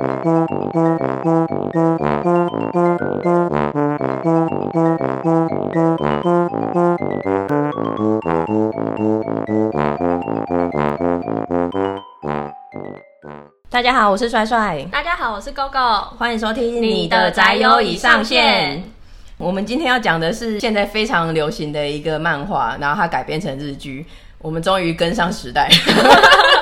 大家好，我是帅帅。大家好，我是 GoGo。欢迎收听你的宅友已上线。我们今天要讲的是现在非常流行的一个漫画，然后它改编成日剧。我们终于跟上时代，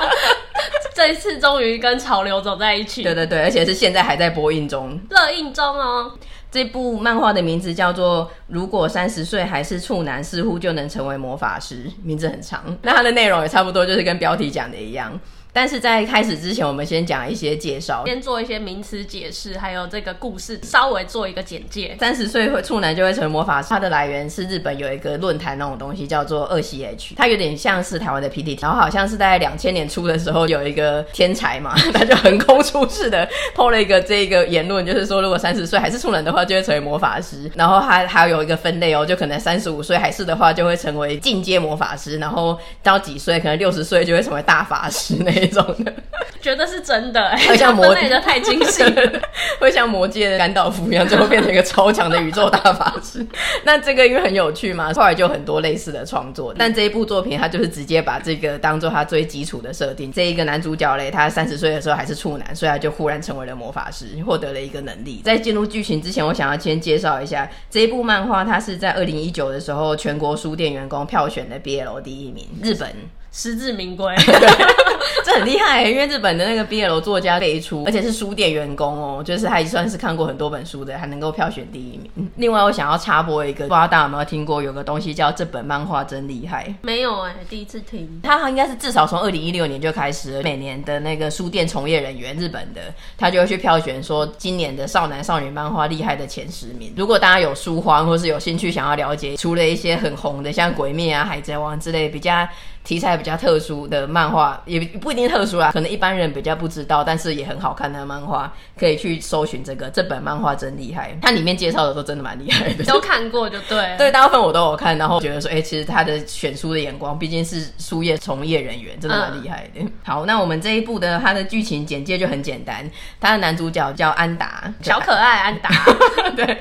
这一次终于跟潮流走在一起。对对对，而且是现在还在播映中，热映中哦。这部漫画的名字叫做《如果三十岁还是处男，似乎就能成为魔法师》，名字很长。那它的内容也差不多，就是跟标题讲的一样。但是在开始之前，我们先讲一些介绍，先做一些名词解释，还有这个故事稍微做一个简介。三十岁会处男就会成为魔法师，它的来源是日本有一个论坛那种东西叫做二 CH，它有点像是台湾的 PTT，然后好像是在两千年初的时候有一个天才嘛，他就横空出世的 PO 了一个这个言论，就是说如果三十岁还是处男的话，就会成为魔法师。然后还还有一个分类哦，就可能三十五岁还是的话，就会成为进阶魔法师，然后到几岁可能六十岁就会成为大法师那一种的。觉得是真的、欸，会像魔界的太精细了，会像魔界的甘道夫一样，最后变成一个超强的宇宙大法师。那这个因为很有趣嘛，后来就很多类似的创作。但这一部作品，它就是直接把这个当做它最基础的设定。这一个男主角嘞，他三十岁的时候还是处男，所以他就忽然成为了魔法师，获得了一个能力。在进入剧情之前，我想要先介绍一下这一部漫画，它是在二零一九的时候全国书店员工票选的 BL 第一名，日本。实至名归，这很厉害，因为日本的那个 BL 作家辈出，而且是书店员工哦，就是他也算是看过很多本书的，还能够票选第一名。另外，我想要插播一个，不知道大家有没有听过，有个东西叫这本漫画真厉害？没有哎、欸，第一次听。他应该是至少从二零一六年就开始了，每年的那个书店从业人员，日本的，他就会去票选说今年的少男少女漫画厉害的前十名。如果大家有书荒或是有兴趣想要了解，除了一些很红的像鬼灭啊、海贼王之类比较。题材比较特殊的漫画也不一定特殊啦，可能一般人比较不知道，但是也很好看的漫画，可以去搜寻这个。这本漫画真厉害，它里面介绍的都真的蛮厉害的，都看过就对。对，大部分我都有看，然后觉得说，哎、欸，其实他的选书的眼光，毕竟是书业从业人员，真的蛮厉害的。嗯、好，那我们这一部的它的剧情简介就很简单，它的男主角叫安达，小可爱安达，对。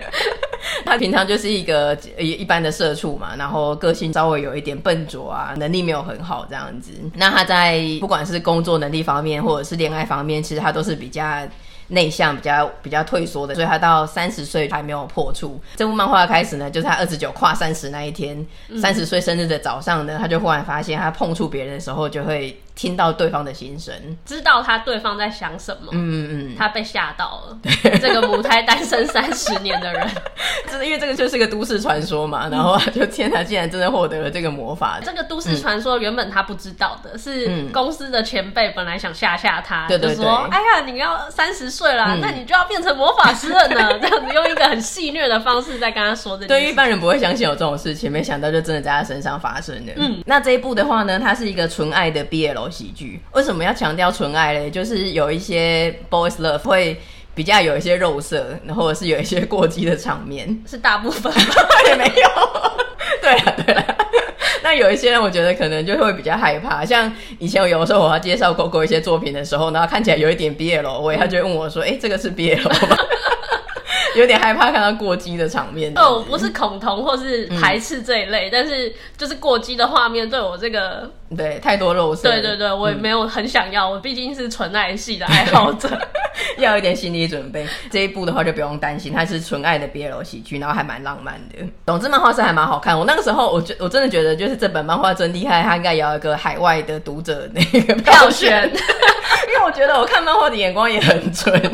他平常就是一个一一般的社畜嘛，然后个性稍微有一点笨拙啊，能力没有很好这样子。那他在不管是工作能力方面，或者是恋爱方面，其实他都是比较内向、比较比较退缩的。所以他到三十岁还没有破处。这部漫画开始呢，就是他二十九跨三十那一天，三十岁生日的早上呢，他就忽然发现他碰触别人的时候就会。听到对方的心声，知道他对方在想什么。嗯嗯，他被吓到了。对，这个母胎单身三十年的人，真的因为这个就是个都市传说嘛。然后就天哪，竟然真的获得了这个魔法。这个都市传说原本他不知道的，是公司的前辈本来想吓吓他，对对对，就说：“哎呀，你要三十岁了，那你就要变成魔法师了呢。”这样子用一个很戏谑的方式在跟他说这。对，一般人不会相信有这种事情，没想到就真的在他身上发生了。嗯，那这一部的话呢，它是一个纯爱的 BL。喜剧为什么要强调纯爱嘞？就是有一些 boys love 会比较有一些肉色，然后是有一些过激的场面，是大部分 也没有。对啊，对啊。那有一些人，我觉得可能就会比较害怕。像以前我有的时候我要介绍 GoGo 一些作品的时候，然后看起来有一点 BL 味，他就会问我说：“哎、欸，这个是 BL 吗？”有点害怕看到过激的场面。哦，我不是恐同或是排斥这一类，嗯、但是就是过激的画面对我这个对太多肉色。对对对，我也没有很想要。嗯、我毕竟是纯爱系的爱好者，要有一点心理准备。这一部的话就不用担心，它是纯爱的 BL 喜剧，然后还蛮浪漫的。总之，漫画是还蛮好看。我那个时候，我觉我真的觉得，就是这本漫画真厉害，它应该也要一个海外的读者那个票选，因为我觉得我看漫画的眼光也很准。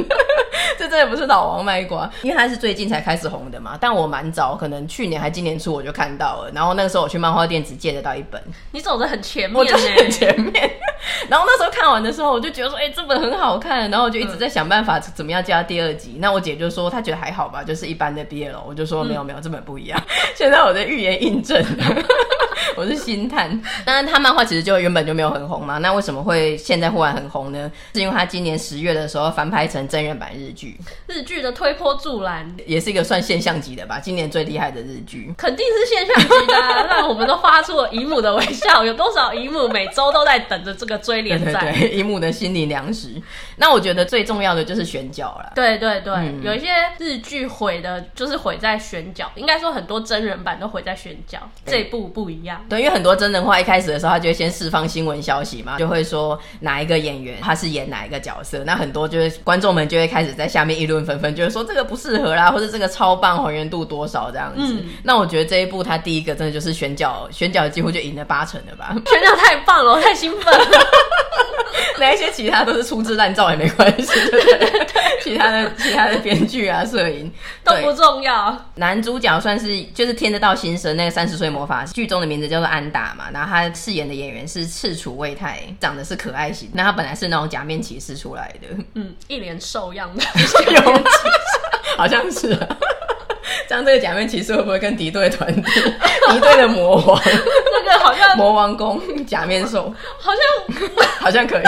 这真的不是老王卖瓜，因为他是最近才开始红的嘛。但我蛮早，可能去年还今年初我就看到了。然后那个时候我去漫画店只借得到一本。你走的很前面，我就是很前面。然后那时候看完的时候，我就觉得说，哎、欸，这本很好看。然后我就一直在想办法怎么样加第二集。嗯、那我姐就说她觉得还好吧，就是一般的 BL。我就说没有没有，这本不一样。现在我的预言印证了。我是星探。当然，他漫画其实就原本就没有很红嘛。那为什么会现在忽然很红呢？是因为他今年十月的时候翻拍成真人版日剧。日剧的推波助澜，也是一个算现象级的吧。今年最厉害的日剧，肯定是现象级的、啊，让我们都发出了姨母的微笑。有多少姨母每周都在等着这个追连载？对，姨母 的心理粮食。那我觉得最重要的就是选角了。对对对，嗯、有一些日剧毁的，就是毁在选角。应该说很多真人版都毁在选角，这一部不一样。对，因为很多真人化一开始的时候，他就会先释放新闻消息嘛，就会说哪一个演员他是演哪一个角色。那很多就是观众们就会开始在下面议论纷纷，就是说这个不适合啦，或者这个超棒，还原度多少这样子。嗯、那我觉得这一部他第一个真的就是选角，选角几乎就赢了八成了吧？选 角太棒了，我太兴奋了。哪一些其他都是粗制滥造也没关系，其他的其他的编剧啊、摄影都不重要。男主角算是就是听得到心声那个三十岁魔法师，剧中的名字叫做安达嘛，然后他饰演的演员是赤楚卫太，长得是可爱型。那他本来是那种假面骑士出来的，嗯，一脸兽样的，好像是、啊。这样这个假面骑士会不会跟敌对团体 敌对的魔王？那个好像 魔王公假面兽，好像好像可以，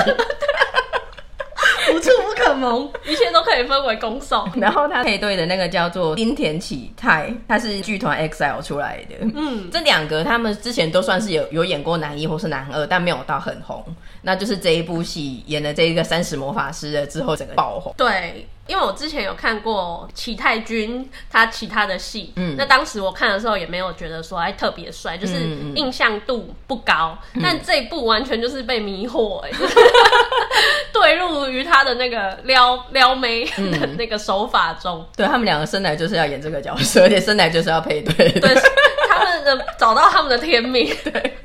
无处不可蒙，一切都可以分为攻守。然后他配对的那个叫做丁田启泰，他是剧团 EXILE 出来的。嗯，这两个他们之前都算是有有演过男一或是男二，但没有到很红。那就是这一部戏演了这一个三十魔法师了之后，整个爆红。对。因为我之前有看过启太君他其他的戏，嗯，那当时我看的时候也没有觉得说哎特别帅，就是印象度不高。嗯、但这一部完全就是被迷惑，哎，对入于他的那个撩撩妹的那个手法中。嗯、对他们两个生来就是要演这个角色，而且生来就是要配对。对，他们的找到他们的天命。对。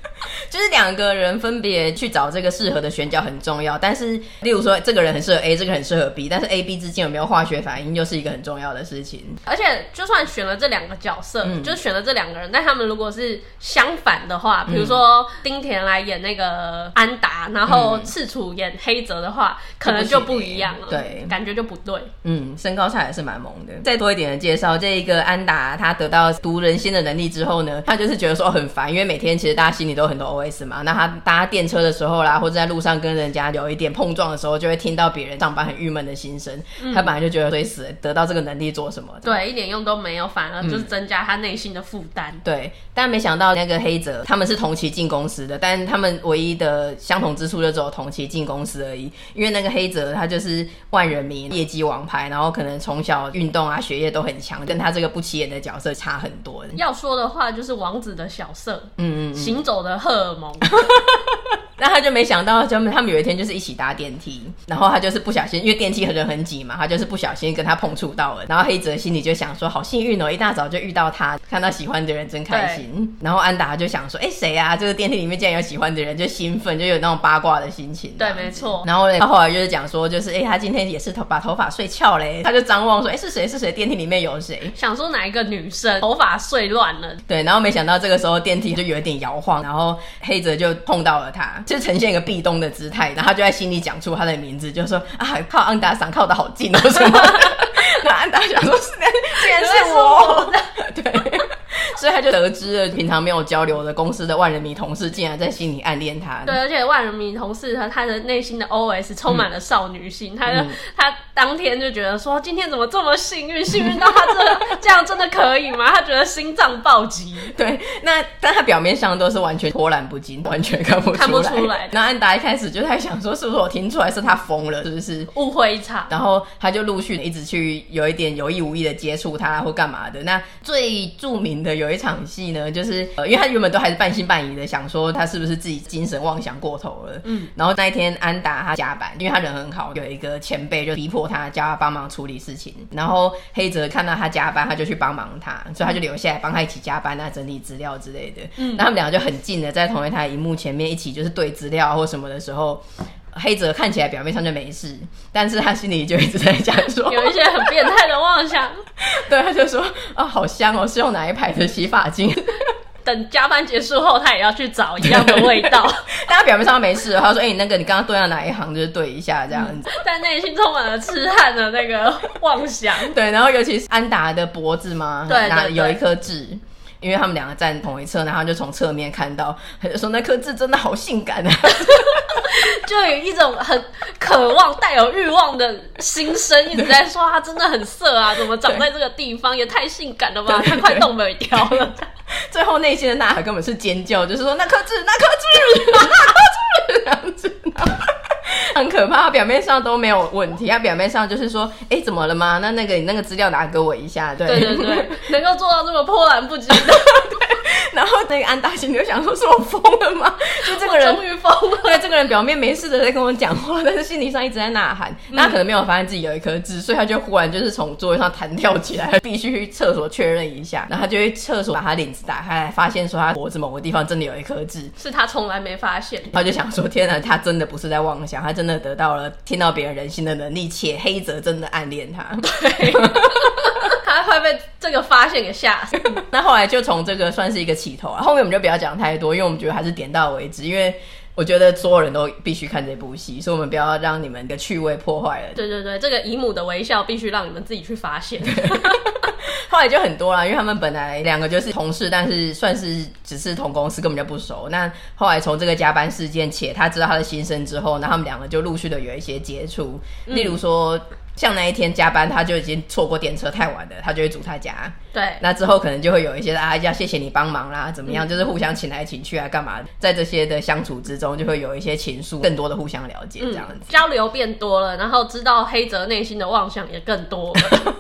就是两个人分别去找这个适合的选角很重要，但是例如说这个人很适合 A，这个很适合 B，但是 A、B 之间有没有化学反应，又是一个很重要的事情。而且就算选了这两个角色，嗯、就选了这两个人，但他们如果是相反的话，比如说丁田来演那个安达，然后赤楚演黑泽的话，嗯、可能就不一样了，对，感觉就不对。嗯，身高差也是蛮萌的。再多一点的介绍，这一个安达他得到读人心的能力之后呢，他就是觉得说很烦，因为每天其实大家心里都很多 OS 嘛，那他搭电车的时候啦，或者在路上跟人家有一点碰撞的时候，就会听到别人上班很郁闷的心声。嗯、他本来就觉得衰死，得到这个能力做什么？对，一点用都没有，反而就是增加他内心的负担。嗯、对，但没想到那个黑泽他们是同期进公司的，但他们唯一的相同之处就只有同期进公司而已。因为那个黑泽他就是万人迷，业绩王牌，然后可能从小运动啊、学业都很强，跟他这个不起眼的角色差很多。要说的话，就是王子的小色，嗯嗯，行走的荷尔蒙。那他就没想到，他们他们有一天就是一起搭电梯，然后他就是不小心，因为电梯人很挤嘛，他就是不小心跟他碰触到了。然后黑泽心里就想说，好幸运哦，一大早就遇到他，看到喜欢的人真开心。然后安达就想说，哎，谁啊？这个电梯里面竟然有喜欢的人，就兴奋，就有那种八卦的心情。对，没错。然后他后来就是讲说，就是哎，他今天也是头把头发睡翘嘞，他就张望说，哎，是谁？是谁？电梯里面有谁？想说哪一个女生头发睡乱了？对，然后没想到这个时候电梯就有一点摇晃，然后黑泽就碰到了他，就呈现一个壁咚的姿态，然后他就在心里讲出他的名字，就说啊，靠安达桑靠的好近哦什么的。那安达想说，是竟然是我，对。所以他就得知了，平常没有交流的公司的万人迷同事，竟然在心里暗恋他。对，而且万人迷同事和他的内心的 OS 充满了少女心。嗯、他就、嗯、他当天就觉得说，今天怎么这么幸运？幸运到他这这样真的可以吗？他觉得心脏暴击。对，那但他表面上都是完全波澜不惊，完全看不出来。看不出来。那安达一开始就在想说，是不是我听出来是他疯了，是不是误会一场？然后他就陆续一直去有一点有意无意的接触他或干嘛的。那最著名的有。有一场戏呢，就是呃，因为他原本都还是半信半疑的，想说他是不是自己精神妄想过头了。嗯，然后那一天安达他加班，因为他人很好，有一个前辈就逼迫他叫他帮忙处理事情。然后黑泽看到他加班，他就去帮忙他，所以他就留下来帮他一起加班啊，整理资料之类的。嗯，那他们两个就很近的在同一台荧幕前面一起就是对资料或什么的时候。黑泽看起来表面上就没事，但是他心里就一直在讲说，有一些很变态的妄想。对，他就说啊，好香哦，是用哪一排的洗发精？等加班结束后，他也要去找一样的味道。但他表面上没事，他说：“哎、欸，你那个你刚刚对到哪一行，就是对一下这样子。嗯”但内心充满了痴汉的那个妄想。对，然后尤其是安达的脖子嘛，对，有一颗痣。因为他们两个站同一侧，然后就从侧面看到，他就说那颗痣真的好性感啊，就有一种很渴望、带有欲望的心声一直在说他真的很色啊，怎么长在这个地方也太性感了吧，他快动不了了。最后内心的呐喊根本是尖叫，就是说那颗痣，那颗痣，那颗痣，这样子。很可怕，他表面上都没有问题，他表面上就是说，哎、欸，怎么了吗？那那个你那个资料拿给我一下，对对对对，能够做到这么波澜不惊的。然后那个安大心里就想说，是我疯了吗？就这个人终于疯了。对，这个人表面没事的在跟我讲话，但是心理上一直在呐喊。那、可能没有发现自己有一颗痣，所以他就忽然就是从座位上弹跳起来，必须去厕所确认一下。然后他就去厕所把他领子打开来，发现说他脖子某个地方真的有一颗痣，是他从来没发现。他就想说，天哪，他真的不是在妄想，他真的得到了听到别人人心的能力，且黑泽真的暗恋他。对。他会被这个发现给吓死。那后来就从这个算是一个起头啊，后面我们就不要讲太多，因为我们觉得还是点到为止。因为我觉得所有人都必须看这部戏，所以我们不要让你们的趣味破坏了。对对对，这个姨母的微笑必须让你们自己去发现。后来就很多啦，因为他们本来两个就是同事，但是算是只是同公司，根本就不熟。那后来从这个加班事件，且他知道他的心声之后，那他们两个就陆续的有一些接触，例如说。嗯像那一天加班，他就已经错过电车太晚了，他就会煮他家。对，那之后可能就会有一些啊，要谢谢你帮忙啦，怎么样？嗯、就是互相请来请去啊，干嘛？在这些的相处之中，就会有一些情愫，更多的互相了解，这样子、嗯、交流变多了，然后知道黑泽内心的妄想也更多了。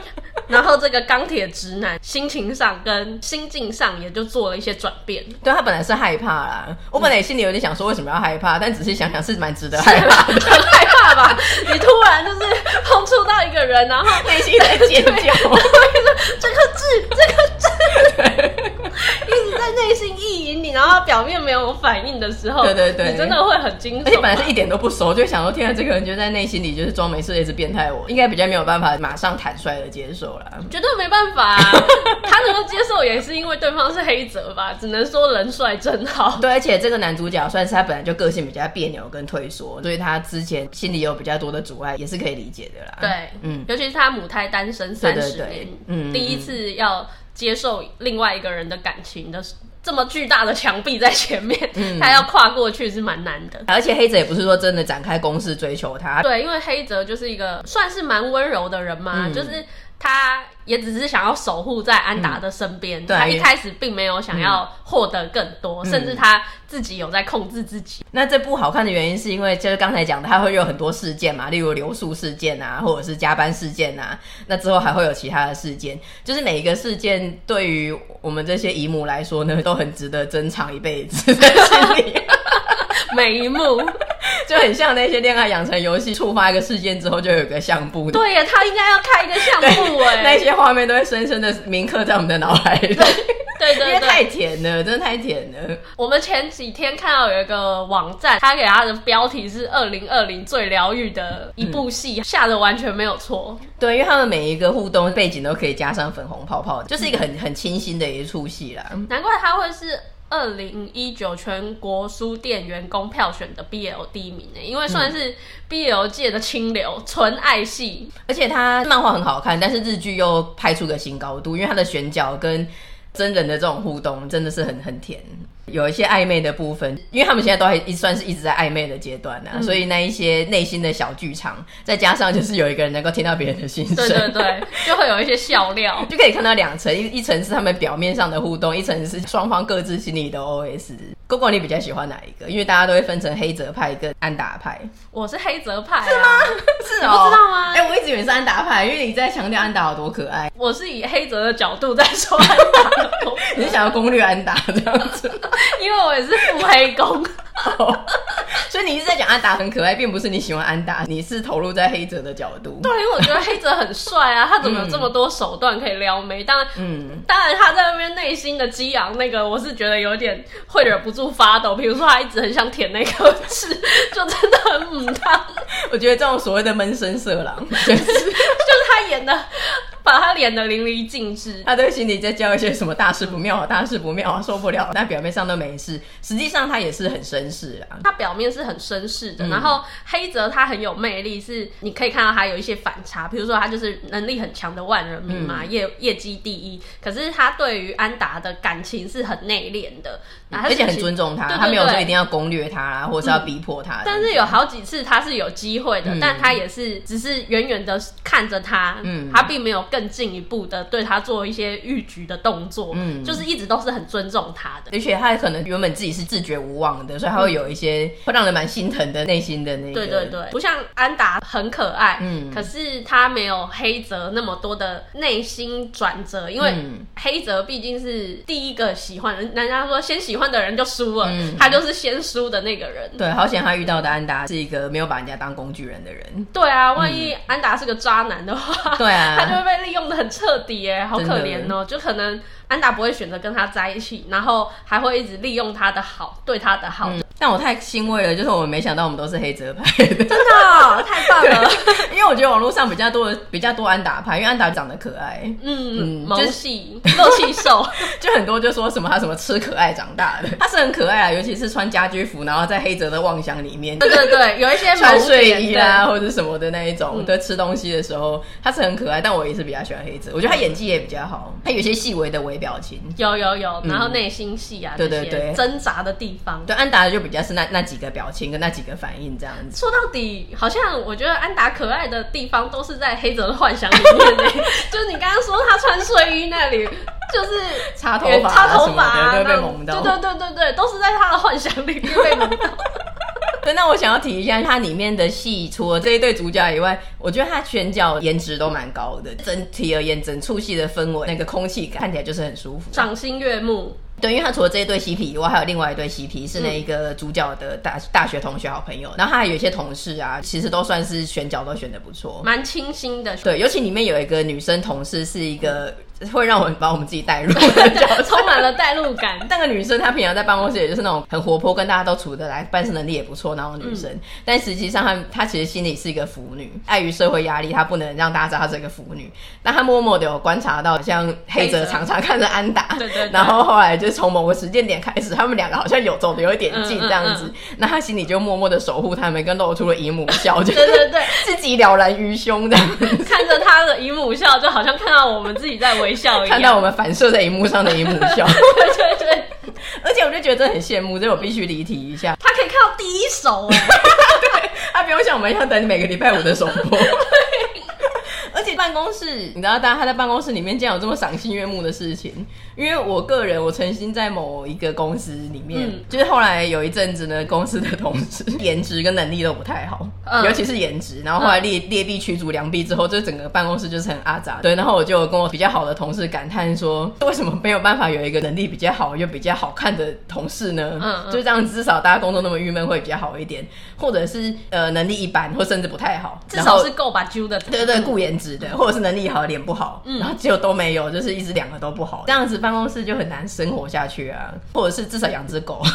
然后这个钢铁直男心情上跟心境上也就做了一些转变。对，他本来是害怕啦，我本来也心里有点想说为什么要害怕，但仔细想想是蛮值得害怕的，很害怕吧？你突然就是碰触到一个人，然后内心在尖叫，说这颗痣，这颗痣，一直在内心意淫你，然后表面没有反应的时候，对对对，你真的会很惊悚。而且本来是一点都不熟，就想说天啊，这个人就在内心里就是装没事，一直变态我，应该比较没有办法马上坦率的接受了。绝对没办法啊！他能够接受也是因为对方是黑泽吧？只能说人帅真好。对，而且这个男主角算是他本来就个性比较别扭跟退缩，所以他之前心里有比较多的阻碍，也是可以理解的啦。对，嗯，尤其是他母胎单身三十年，嗯，第一次要接受另外一个人的感情的这么巨大的墙壁在前面，嗯、他要跨过去是蛮难的。而且黑泽也不是说真的展开攻势追求他，对，因为黑泽就是一个算是蛮温柔的人嘛，嗯、就是。他也只是想要守护在安达的身边，嗯、他一开始并没有想要获得更多，嗯、甚至他自己有在控制自己。那这部好看的原因是因为就是刚才讲的，他会有很多事件嘛，例如留宿事件啊，或者是加班事件啊，那之后还会有其他的事件，就是每一个事件对于我们这些姨母来说呢，都很值得珍藏一辈子在心里。每一幕。就很像那些恋爱养成游戏，触发一个事件之后就有一个相簿。对呀，他应该要开一个相簿哎，那些画面都会深深的铭刻在我们的脑海里。对对，对对，因为太甜了，真的太甜了。我们前几天看到有一个网站，他给他的标题是“二零二零最疗愈的一部戏”，下的完全没有错。对，因为他们每一个互动背景都可以加上粉红泡泡，就是一个很很清新的一出戏啦。难怪他会是。二零一九全国书店员工票选的 BL 第一名呢，因为算是 BL 界的清流，纯、嗯、爱系，而且它漫画很好看，但是日剧又拍出个新高度，因为它的选角跟真人的这种互动真的是很很甜。有一些暧昧的部分，因为他们现在都还一算是一直在暧昧的阶段呢、啊，嗯、所以那一些内心的小剧场，再加上就是有一个人能够听到别人的心声，对对对，就会有一些笑料，就可以看到两层，一一层是他们表面上的互动，一层是双方各自心里的 OS。哥哥，你比较喜欢哪一个？因为大家都会分成黑泽派跟安达派。我是黑泽派、啊，是吗？是不知道吗？哎、欸，我一直以为是安达派，因为你在强调安达有多可爱。我是以黑泽的角度在说安达，你是想要攻略安达这样子？因为我也是腹黑攻。Oh, 所以你一直在讲安达很可爱，并不是你喜欢安达，你是投入在黑泽的角度。对，因为我觉得黑泽很帅啊，他怎么有这么多手段可以撩妹？当然，嗯，当然他在那边内心的激昂，那个我是觉得有点会忍不住发抖。比如说他一直很想舔那颗痣，就真的很母汤。我觉得这种所谓的闷声色狼，就是就是他演的。把他演的淋漓尽致。他对心里在叫一些什么大事不妙啊，大事不妙啊，受不了。但表面上都没事，实际上他也是很绅士啊。他表面是很绅士的，嗯、然后黑泽他很有魅力，是你可以看到他有一些反差。比如说他就是能力很强的万人迷嘛，业业绩第一。可是他对于安达的感情是很内敛的，而且很尊重他。他没有说一定要攻略他啊，或者是要逼迫他、嗯。但是有好几次他是有机会的，嗯、但他也是只是远远的看着他，嗯，他并没有更进一步的对他做一些欲局的动作，嗯，就是一直都是很尊重他的。而且他可能原本自己是自觉无望的，所以他会有一些会让人蛮心疼的内心的那个。对对对，不像安达很可爱，嗯，可是他没有黑泽那么多的内心转折，因为黑泽毕竟是第一个喜欢人，人家说先喜欢的人就输了，嗯，他就是先输的那个人。对，好险他遇到的安达是一个没有把人家当工具人的人。对啊，万一安达是个渣男的话，对啊，他就会被很彻底耶，好可怜哦，就可能。安达不会选择跟他在一起，然后还会一直利用他的好，对他的好。嗯、但我太欣慰了，就是我们没想到我们都是黑泽派的，真的、哦、太棒了。因为我觉得网络上比较多的比较多安达派，因为安达长得可爱，嗯嗯，萌系肉气瘦，就很多就说什么他什么吃可爱长大的，他是很可爱啊，尤其是穿家居服，然后在黑泽的妄想里面，对对对，有一些 穿睡衣啦或者什么的那一种，对，吃东西的时候他是很可爱，但我也是比较喜欢黑泽，我觉得他演技也比较好，他有些细微的微表情，有有有，然后内心戏啊，对对对，挣扎的地方，对安达的就比较是那那几个表情跟那几个反应这样子。说到底，好像我觉得安达可爱的地方都是在黑泽的幻想里面呢，就是你刚刚说他穿睡衣那里，就是擦头发、擦头发啊被萌到，对对对对对，都是在他的幻想里面被萌到。对，那我想要提一下，它里面的戏除了这一对主角以外，我觉得他选角颜值都蛮高的。整体而言，整出戏的氛围，那个空气感看起来就是很舒服，赏心悦目。对，因为他除了这一对 CP 以外，还有另外一对 CP 是那一个主角的大大学同学好朋友，嗯、然后他还有一些同事啊，其实都算是选角都选的不错，蛮清新的。对，尤其里面有一个女生同事是一个。嗯会让我们把我们自己带入 充满了代入感。那个女生她平常在办公室也就是那种很活泼，跟大家都处得来，办事能力也不错那种女生。嗯、但实际上她她其实心里是一个腐女，碍于社会压力，她不能让大家知道她是一个腐女。那她默默的有观察到，像黑泽常常看着安达，对对对。然后后来就从某个时间点开始，他们两个好像有走的有一点近这样子。嗯嗯嗯、那她心里就默默的守护他们，跟露出了姨母笑，就 对对对，自己了然于胸这样子。看着她的姨母笑，就好像看到我们自己在微笑一样。看到我们。反射在荧幕上的一幕笑，对对对，而且我就觉得很羡慕，所以我必须离题一下。他可以看到第一手，对，他不用像我们一样等每个礼拜五的首播。办公室，你知道，大家他在办公室里面竟然有这么赏心悦目的事情。因为我个人，我曾经在某一个公司里面，嗯、就是后来有一阵子呢，公司的同事 颜值跟能力都不太好，嗯、尤其是颜值。然后后来劣劣币驱逐良币之后，就整个办公室就是很阿杂。对，然后我就跟我比较好的同事感叹说，为什么没有办法有一个能力比较好又比较好看的同事呢？就这样，至少大家工作那么郁闷会比较好一点，或者是呃能力一般或甚至不太好，至少是够把揪的。对对，顾颜值的。或者是能力好，脸不好，嗯、然后结果都没有，就是一直两个都不好，这样子办公室就很难生活下去啊。或者是至少养只狗。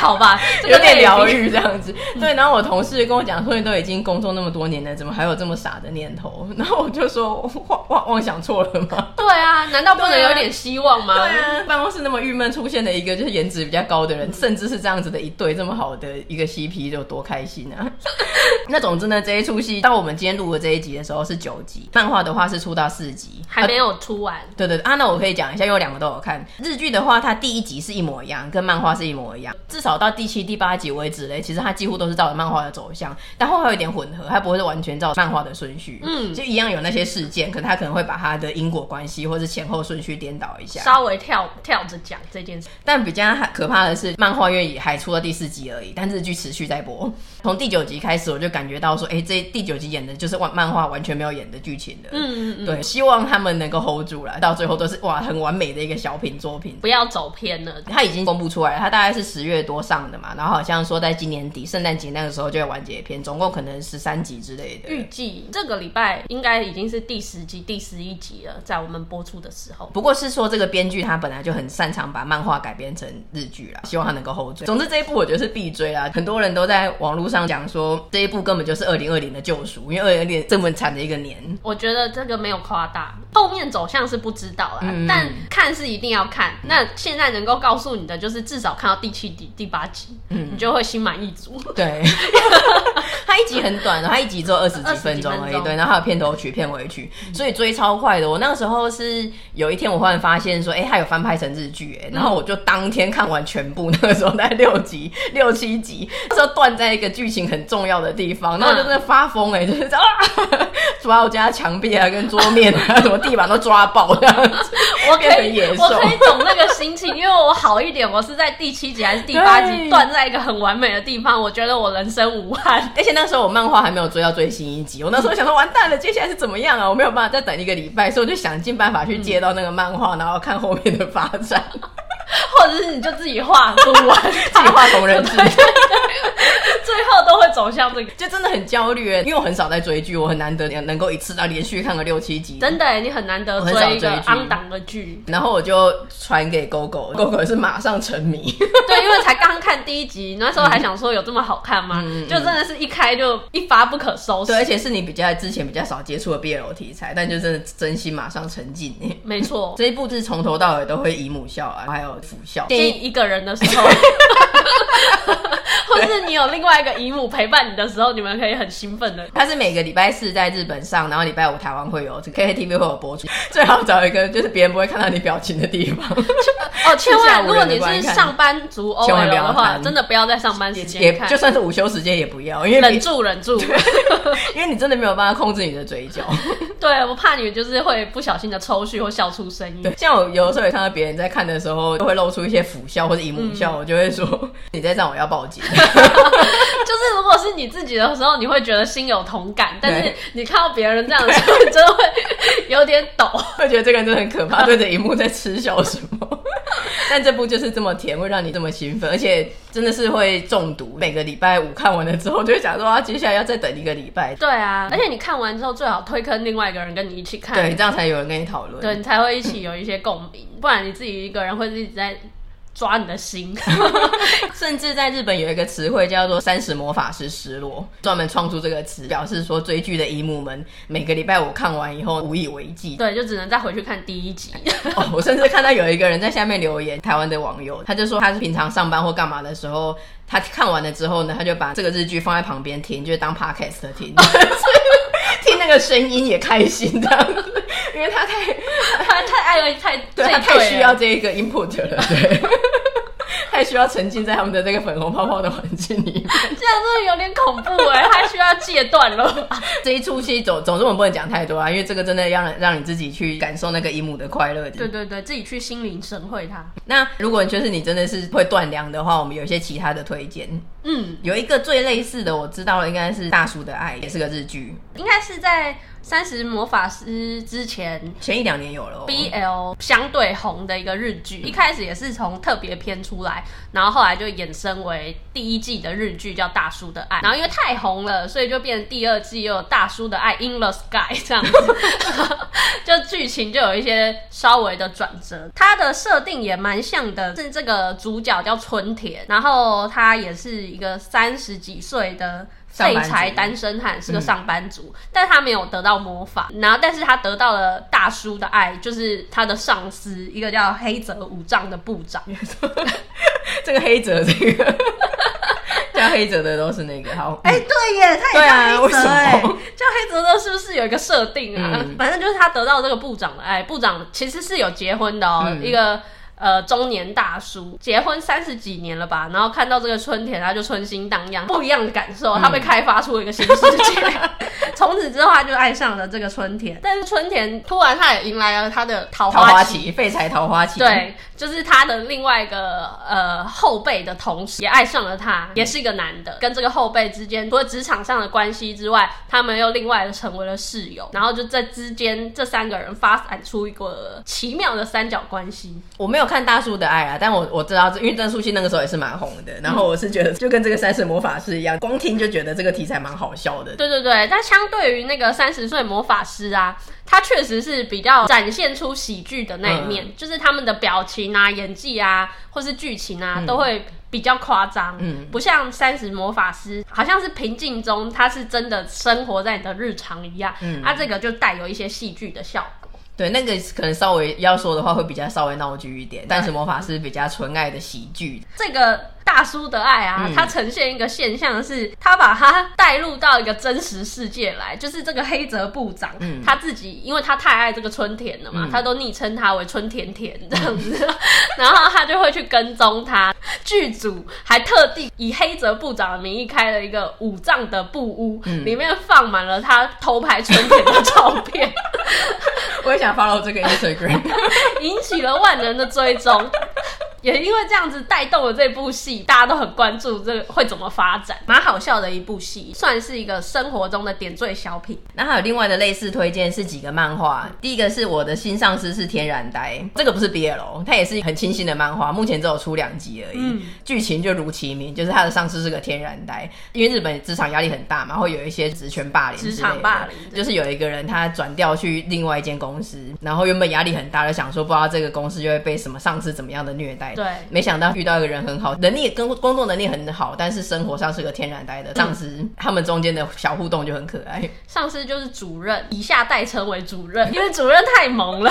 好吧，有点疗愈这样子。对，然后我同事跟我讲说，你都已经工作那么多年了，怎么还有这么傻的念头？然后我就说，妄妄妄想错了吗？对啊，难道不能有点希望吗？对啊，办公室那么郁闷，出现了一个就是颜值比较高的人，甚至是这样子的一对这么好的一个 CP，就多开心啊！那总之呢，这一出戏到我们今天录的这一集的时候是九集，漫画的话是出到四集，还没有出完。对对啊，那我可以讲一下，因为我两个都有看。日剧的话，它第一集是一模一样，跟漫画是一模一样。至少到第七、第八集为止嘞，其实它几乎都是照着漫画的走向，但后会有点混合，它不会是完全照漫画的顺序。嗯，就一样有那些事件，可能它可能会把它的因果关系或者前后顺序颠倒一下，稍微跳跳着讲这件事。但比较可怕的是，漫画院也还出了第四集而已，但日剧持续在播。从第九集开始，我就感觉到说，哎、欸，这第九集演的就是漫漫画完全没有演的剧情的。嗯嗯嗯，对，希望他们能够 hold 住了，到最后都是哇很完美的一个小品作品，不要走偏了。它已经公布出来了，它大概是十月多。播上的嘛，然后好像说在今年底圣诞节那个时候就会完结篇，总共可能十三集之类的。预计这个礼拜应该已经是第十集、第十一集了，在我们播出的时候。不过是说这个编剧他本来就很擅长把漫画改编成日剧啦，希望他能够后追。总之这一部我觉得是必追啦，很多人都在网络上讲说这一部根本就是二零二零的救赎，因为二零二零这么惨的一个年。我觉得这个没有夸大，后面走向是不知道啦，嗯、但看是一定要看。那现在能够告诉你的就是至少看到第七集、第八集，嗯，你就会心满意足。对，它一集很短的，它一集只有二十几分钟而已。对，然后还有片头曲、片尾曲，所以追超快的。我那个时候是有一天，我忽然发现说，哎、欸，它有翻拍成日剧，哎，然后我就当天看完全部。那个时候大概六集、六七集，那时候断在一个剧情很重要的地方，然后就真的发疯，哎，就是啊，抓我家墙壁啊、跟桌面啊、什么地板都抓爆这样子。我可以，我可以懂那个心情，因为我好一点，我是在第七集还是第八集断在一个很完美的地方，我觉得我人生无憾。而且那时候我漫画还没有追到最新一集，我那时候想说完蛋了，接下来是怎么样啊？我没有办法再等一个礼拜，所以我就想尽办法去接到那个漫画，然后看后面的发展。或者是你就自己画不完，自己画同人志，最后都会走向这个，就真的很焦虑。因为我很少在追剧，我很难得能够一次啊连续看个六七集。真的，你很难得追一个昂档的剧。然后我就传给 GoGo，GoGo 是马上沉迷。对，因为才刚看第一集，那时候还想说有这么好看吗？就真的是一开就一发不可收拾。对，而且是你比较之前比较少接触的 BL 题材，但就真的真心马上沉浸。没错，这一部是从头到尾都会姨母笑啊，还有辅校。建议一个人的时候，或是你有另外一个姨母陪伴你的时候，你们可以很兴奋的。它是每个礼拜四在日本上，然后礼拜五台湾会有，KKTV 会有播出。最好找一个就是别人不会看到你表情的地方。哦，千万，如果你是上班族 OL 的话，真的不要在上班时间看，就算是午休时间也不要，因为忍住忍住，因为你真的没有办法控制你的嘴角。对，我怕你就是会不小心的抽搐或笑出声音。对，像我有的时候也看到别人在看的时候，都会露出一些苦笑或者姨母笑，我就会说你在这样我要报警。就是如果是你自己的时候，你会觉得心有同感，但是你看到别人这样的时候，你 真的会有点抖，会觉得这个人真的很可怕，对着荧幕在嗤笑什么。但这部就是这么甜，会让你这么兴奋，而且真的是会中毒。每个礼拜五看完了之后，就会想说啊，接下来要再等一个礼拜。对啊，而且你看完之后，最好推坑另外一个人跟你一起看，对，这样才有人跟你讨论，对，你才会一起有一些共鸣，不然你自己一个人会一直在。抓你的心，甚至在日本有一个词汇叫做“三十魔法师失落”，专门创出这个词，表示说追剧的姨母们每个礼拜我看完以后无以为继，对，就只能再回去看第一集。哦，我甚至看到有一个人在下面留言，台湾的网友，他就说他是平常上班或干嘛的时候，他看完了之后呢，他就把这个日剧放在旁边听，就是当 podcast 听，听那个声音也开心的，因为他太 他太爱了，太对，他太需要这一个 input 了，对。太需要沉浸在他们的这个粉红泡泡的环境里面，这样真的有点恐怖哎，他需要戒断了。这一出戏总总之我们不能讲太多啊，因为这个真的要让让你自己去感受那个姨母的快乐。对对对，自己去心领神会它。那如果就是你真的是会断粮的话，我们有一些其他的推荐。嗯，有一个最类似的，我知道了，应该是《大叔的爱》，也是个日剧，应该是在。三十魔法师之前前一两年有了 BL 相对红的一个日剧，一开始也是从特别篇出来，然后后来就衍生为第一季的日剧叫《大叔的爱》，然后因为太红了，所以就变成第二季又有《大叔的爱 In the Sky》这样子，就剧情就有一些稍微的转折。它的设定也蛮像的，是这个主角叫春田，然后他也是一个三十几岁的。废柴单身汉是个上班族，嗯、但他没有得到魔法，然后但是他得到了大叔的爱，就是他的上司，一个叫黑泽武藏的部长。这个黑泽，这个 叫黑泽的都是那个好。哎、欸，对耶，他也叫黑泽哎，叫黑泽的是不是有一个设定啊？嗯、反正就是他得到这个部长的爱，部长其实是有结婚的哦，嗯、一个。呃，中年大叔结婚三十几年了吧，然后看到这个春田，他就春心荡漾，不一样的感受，他被开发出了一个新世界。嗯 从此之后他就爱上了这个春田。但是春田突然他也迎来了他的桃花期，废柴桃花期。对，就是他的另外一个呃后辈的同时也爱上了他，也是一个男的。跟这个后辈之间除了职场上的关系之外，他们又另外的成为了室友。然后就在之间这三个人发展出一个奇妙的三角关系。我没有看大叔的爱啊，但我我知道，因为郑素熙那个时候也是蛮红的。然后我是觉得就跟这个三十魔法师一样，光听就觉得这个题材蛮好笑的。对对对，但相对于那个三十岁魔法师啊，他确实是比较展现出喜剧的那一面，嗯、就是他们的表情啊、演技啊，或是剧情啊，嗯、都会比较夸张。嗯，不像三十魔法师，好像是平静中，他是真的生活在你的日常一样。嗯，他、啊、这个就带有一些戏剧的效果。对，那个可能稍微要说的话，会比较稍微闹剧一点。但是魔法师比较纯爱的喜剧。这个大叔的爱啊，它呈现一个现象是，他把他带入到一个真实世界来，就是这个黑泽部长，嗯、他自己，因为他太爱这个春田了嘛，嗯、他都昵称他为春田田这样子，嗯、然后他就会去跟踪他。剧组还特地以黑泽部长的名义开了一个五藏的布屋，嗯、里面放满了他偷拍春田的照片。我也想 follow 这个 Instagram，引起了万人的追踪。也因为这样子带动了这部戏，大家都很关注这个会怎么发展，蛮好笑的一部戏，算是一个生活中的点缀小品。那还有另外的类似推荐是几个漫画，第一个是我的新上司是天然呆，这个不是 BL，它也是很清新的漫画，目前只有出两集而已。嗯，剧情就如其名，就是他的上司是个天然呆，因为日本职场压力很大嘛，会有一些职权霸凌，职场霸凌，就是有一个人他转调去另外一间公司，然后原本压力很大，就想说不知道这个公司就会被什么上司怎么样的虐待。对，没想到遇到一个人很好，能力跟工作能力很好，但是生活上是个天然呆的上司，嗯、他们中间的小互动就很可爱。上司就是主任，以下代称为主任，因为主任太萌了，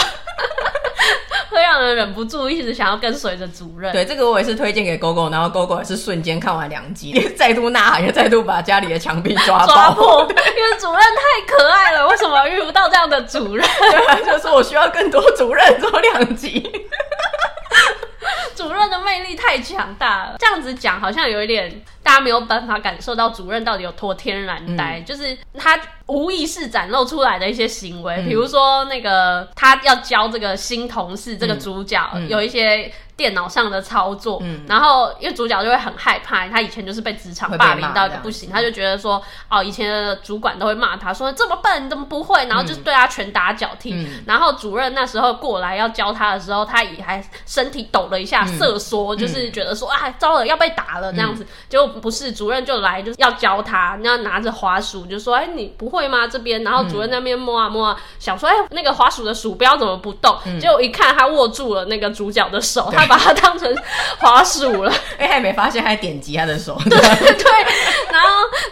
会让人忍不住一直想要跟随着主任。对，这个我也是推荐给狗狗，然后狗狗也是瞬间看完两集，再度呐喊，又再度把家里的墙壁抓抓破，因为主任太可爱了，为什么遇不到这样的主任？对，就是我需要更多主任做两集。主任的魅力太强大了，这样子讲好像有一点大家没有办法感受到主任到底有多天然呆，嗯、就是他无意识展露出来的一些行为，比、嗯、如说那个他要教这个新同事这个主角、嗯、有一些。电脑上的操作，嗯，然后因为主角就会很害怕，他以前就是被职场霸凌到一个不行，他就觉得说，哦，以前的主管都会骂他说这么笨，你怎么不会？然后就是对他拳打脚踢。嗯、然后主任那时候过来要教他的时候，他也还身体抖了一下，瑟缩，嗯、就是觉得说啊，糟了，要被打了这样子。结果、嗯、不是，主任就来就是要教他，那拿着滑鼠就说，哎，你不会吗？这边，然后主任那边摸啊摸啊，想说，哎，那个滑鼠的鼠标怎么不动？嗯、结果一看，他握住了那个主角的手，他。把它当成滑鼠了，哎、欸，还没发现，还点击他的手。对对，然后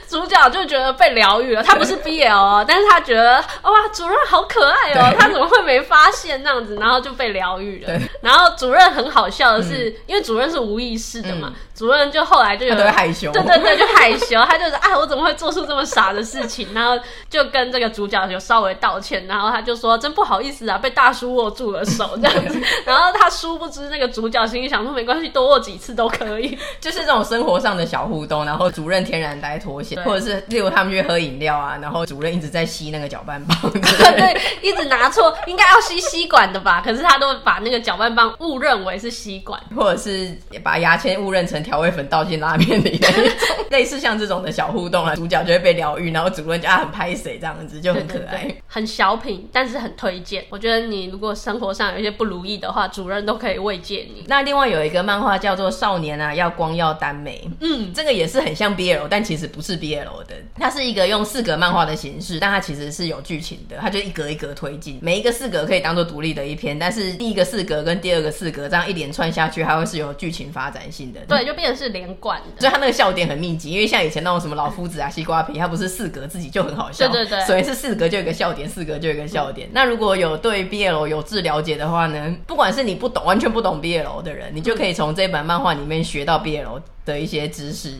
主角就觉得被疗愈了。他不是 BL 哦，但是他觉得哇，主任好可爱哦，他怎么会没发现那样子？然后就被疗愈了。然后主任很好笑的是，嗯、因为主任是无意识的嘛，嗯、主任就后来就有点害羞。对对对，就害羞，他就是啊，我怎么会做出这么傻的事情？然后就跟这个主角就稍微道歉，然后他就说真不好意思啊，被大叔握住了手这样子。然后他殊不知那个主。角心里想说没关系，多握几次都可以，就是这种生活上的小互动。然后主任天然呆脱险，或者是例如他们去喝饮料啊，然后主任一直在吸那个搅拌棒，对，对，一直拿错，应该要吸吸管的吧？可是他都把那个搅拌棒误认为是吸管，或者是把牙签误认成调味粉倒进拉面里的类似像这种的小互动啊，主角就会被疗愈，然后主任就啊很拍谁这样子，就很可爱，很小品，但是很推荐。我觉得你如果生活上有一些不如意的话，主任都可以慰藉你。那另外有一个漫画叫做《少年啊，要光耀耽美》，嗯，这个也是很像 BL，但其实不是 BL 的。它是一个用四格漫画的形式，但它其实是有剧情的。它就一格一格推进，每一个四格可以当做独立的一篇，但是第一个四格跟第二个四格这样一连串下去，它会是有剧情发展性的。对，就变成是连贯的。所以他那个笑点很密集，因为像以前那种什么老夫子啊、西瓜皮，他不是四格自己就很好笑，对对对，所以是四格就有个笑点，四格就有个笑点。嗯、那如果有对 BL 有志了解的话呢，不管是你不懂，完全不懂 BL 的人，你就可以从这本漫画里面学到 BL 的一些知识。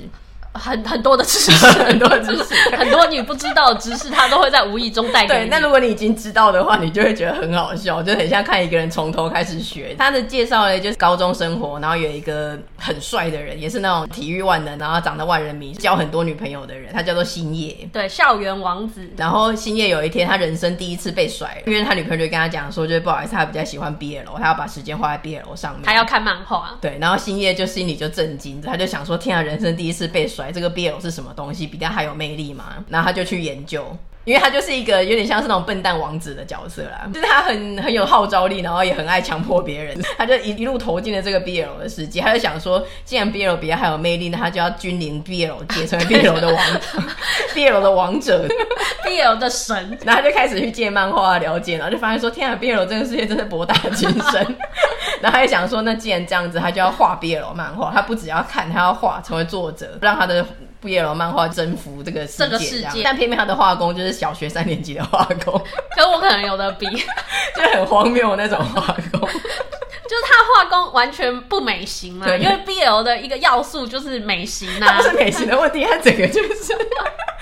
很很多的知识，很多的知识，很多你不知道的知识，他都会在无意中带给你。对，那如果你已经知道的话，你就会觉得很好笑，就很像看一个人从头开始学。他的介绍呢，就是高中生活，然后有一个很帅的人，也是那种体育万能，然后长得万人迷，交很多女朋友的人，他叫做星夜。对，校园王子。然后星夜有一天，他人生第一次被甩，因为他女朋友就跟他讲说，就是不好意思，他比较喜欢 BL，他要把时间花在 BL 上面，他要看漫画。对，然后星夜就心里就震惊，他就想说，天啊，人生第一次被甩，这个 BL 是什么？什么东西比较还有魅力嘛？然后他就去研究，因为他就是一个有点像是那种笨蛋王子的角色啦，就是他很很有号召力，然后也很爱强迫别人，他就一一路投进了这个 BL 的世界。他就想说，既然 BL 比较还有魅力，那他就要君临 BL 界，成为 BL 的王，BL 的王者，BL 的神。然后他就开始去借漫画了解，然后就发现说，天啊，BL 这个世界真的博大精深。然后他就想说，那既然这样子，他就要画 BL 漫画，他不只要看，他要画，成为作者，让他的。BL 漫画征服这个世界，这个世界，但偏偏他的画工就是小学三年级的画工，可我可能有的比，就很荒谬那种画工，就是他画工完全不美型嘛，因为 BL 的一个要素就是美型啊，不是美型的问题，他整个就是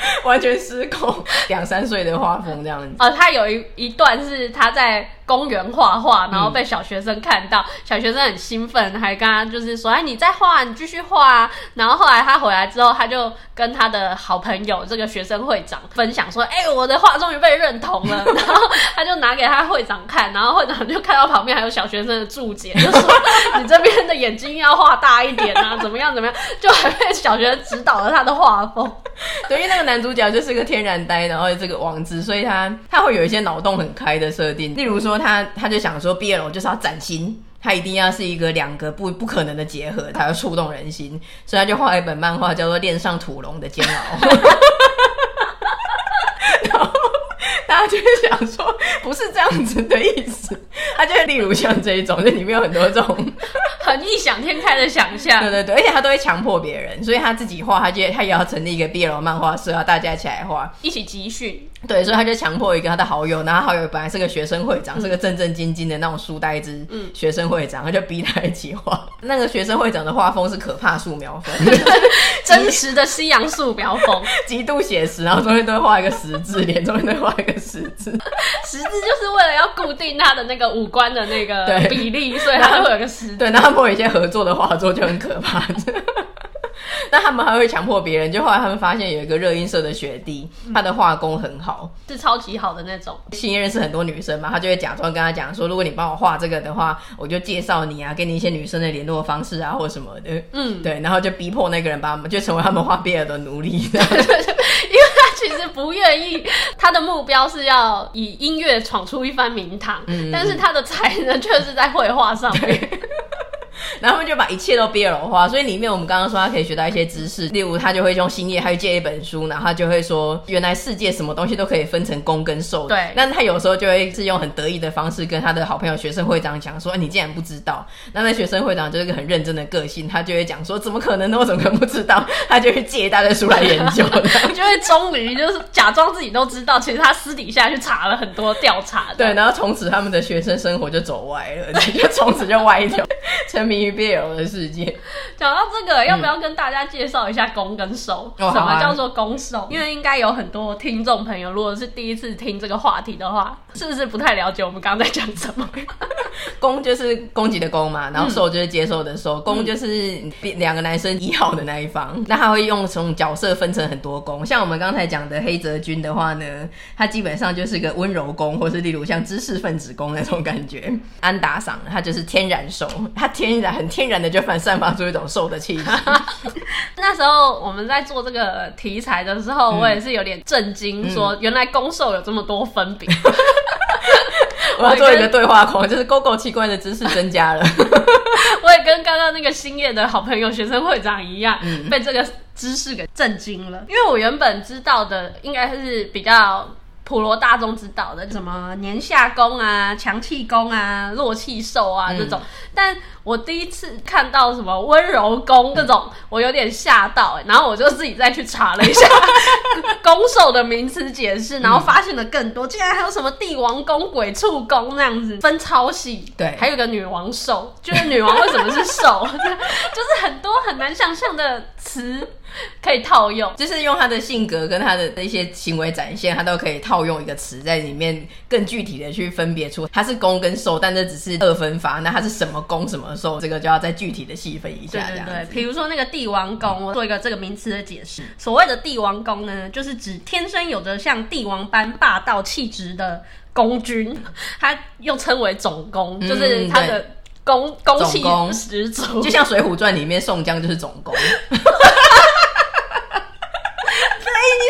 完全失控，两三岁的画风这样子。呃，他有一一段是他在。公园画画，然后被小学生看到，嗯、小学生很兴奋，还跟他就是说：“哎，你再画，你继续画啊。”然后后来他回来之后，他就跟他的好朋友这个学生会长分享说：“哎，我的画终于被认同了。”然后他就拿给他会长看，然后会长就看到旁边还有小学生的注解，就说：“ 你这边的眼睛要画大一点啊，怎么样怎么样？”就还被小学生指导了他的画风。对，因为那个男男主角就是个天然呆，然后这个王子，所以他他会有一些脑洞很开的设定，例如说。他他就想说毕业了，我就是要崭新，他一定要是一个两个不不可能的结合，才要触动人心，所以他就画一本漫画，叫做《恋上土龙的煎熬》。大家就会想说，不是这样子的意思，他就会例如像这一种，就里面有很多这种。很异想天开的想象，对对对，而且他都会强迫别人，所以他自己画，他就他也要成立一个 BL 漫画社，要大家一起来画，一起集训。对，所以他就强迫一个他的好友，然后好友本来是个学生会长，嗯、是个正正经经的那种书呆子，嗯，学生会长，他就逼他一起画。那个学生会长的画风是可怕素描风，真实的西洋素描风，极度写实，然后中间都会画一个十字，脸中间都会画一个十字，十字就是为了要固定他的那个五官的那个 比例，所以他会有个十字。对，那他们有一些合作的画作就很可怕，那他们还会强迫别人。就后来他们发现有一个热音社的学弟，他的画工很好，是超级好的那种。星夜认识很多女生嘛，他就会假装跟他讲说，如果你帮我画这个的话，我就介绍你啊，给你一些女生的联络方式啊，或什么的。嗯，对，然后就逼迫那个人把他们就成为他们画毕业的奴隶，因为他其实不愿意，他的目标是要以音乐闯出一番名堂，嗯，但是他的才能却是在绘画上面。然后他们就把一切都 BL 化，所以里面我们刚刚说他可以学到一些知识，例如他就会用星夜，他去借一本书，然后他就会说，原来世界什么东西都可以分成攻跟受。对，但他有时候就会是用很得意的方式跟他的好朋友学生会长讲说，欸，你竟然不知道？那那学生会长就是一个很认真的个性，他就会讲说，怎么可能呢？我怎么可能不知道？他就会借一大堆书来研究，就会终于就是假装自己都知道，其实他私底下去查了很多调查。对，然后从此他们的学生生活就走歪了，就从此就歪掉，沉迷于 BL 的世界。讲到这个，要不要跟大家介绍一下攻跟受？嗯、什么叫做攻受？哦啊、因为应该有很多听众朋友，如果是第一次听这个话题的话，是不是不太了解我们刚刚在讲什么？攻就是攻击的攻嘛，然后受就是接受的受，攻、嗯、就是两个男生一号的那一方。那他会用从角色分成很多攻，像我们刚才讲的黑泽君的话呢，他基本上就是个温柔攻，或是例如像知识分子攻那种感觉。安达赏他就是天然受，他天然很天然的就反散发出一种瘦的气息。那时候我们在做这个题材的时候，我也是有点震惊，说原来攻受有这么多分别。我要做一个对话框，就是勾勾奇怪的知识增加了。我也跟刚刚那个星夜的好朋友学生会长一样，嗯、被这个知识给震惊了。因为我原本知道的应该是比较。普罗大众知道的什么年下攻啊、强气攻啊、弱气受啊这种，嗯、但我第一次看到什么温柔宫这种，嗯、我有点吓到、欸，然后我就自己再去查了一下 攻受的名词解释，然后发现的更多，竟然还有什么帝王宫、鬼畜宫那样子，分超细。对，还有个女王兽，就是女王为什么是兽，就是很多很难想象的词。可以套用，就是用他的性格跟他的一些行为展现，他都可以套用一个词在里面，更具体的去分别出他是攻跟受，但这只是二分法，那他是什么攻什么受，这个就要再具体的细分一下。对对对，比如说那个帝王宫，我做一个这个名词的解释。所谓的帝王宫呢，就是指天生有着像帝王般霸道气质的公君，他又称为总攻，就是他的。公公气十足，就像《水浒传》里面宋江就是总攻。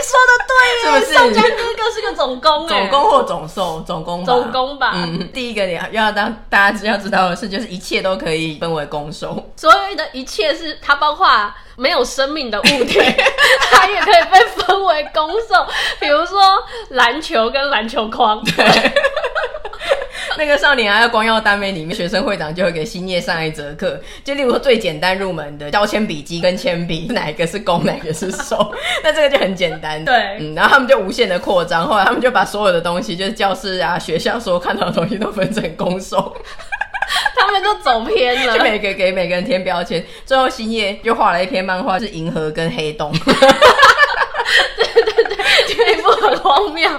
说的对，是不是？宋江哥哥是个总攻，总攻或总受，总攻，总攻吧。嗯，第一个你要要当大家要知道的是，就是一切都可以分为攻受。所有的一切是它包括没有生命的物体，它也可以被分为攻受。比如说篮球跟篮球框。对。那个少年啊，光耀单位里面，学生会长就会给新叶上一节课，就例如说最简单入门的削铅笔机跟铅笔，哪一个是攻，哪个是受？那这个就很简单。对，嗯，然后他们就无限的扩张，后来他们就把所有的东西，就是教室啊、学校所有看到的东西都分成攻受，他们都走偏了，就每个给每个人贴标签，最后新叶就画了一篇漫画，是银河跟黑洞。对对对，这一部很荒谬。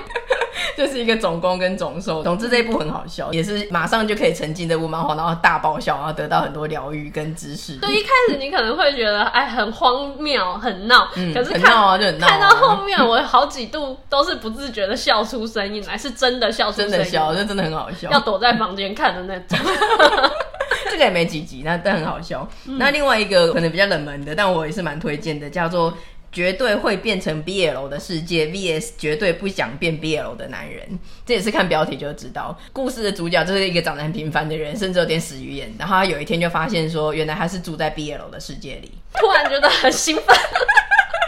就是一个总攻跟总受，总之这一部很好笑，也是马上就可以沉浸这部漫画，然后大爆笑，然后得到很多疗愈跟知识。对，一开始你可能会觉得哎很荒谬很闹，嗯，可是看闹啊就很闹啊，看到后面我好几度都是不自觉的笑出声音来，是真的笑出声音，真的笑，这真的很好笑，要躲在房间看的那种。这个也没几集，那但很好笑。嗯。那另外一个可能比较冷门的，但我也是蛮推荐的，叫做。绝对会变成 BL 的世界 VS 绝对不想变 BL 的男人，这也是看标题就知道。故事的主角就是一个长得很平凡的人，甚至有点死鱼眼。然后他有一天就发现说，原来他是住在 BL 的世界里，突然觉得很兴奋。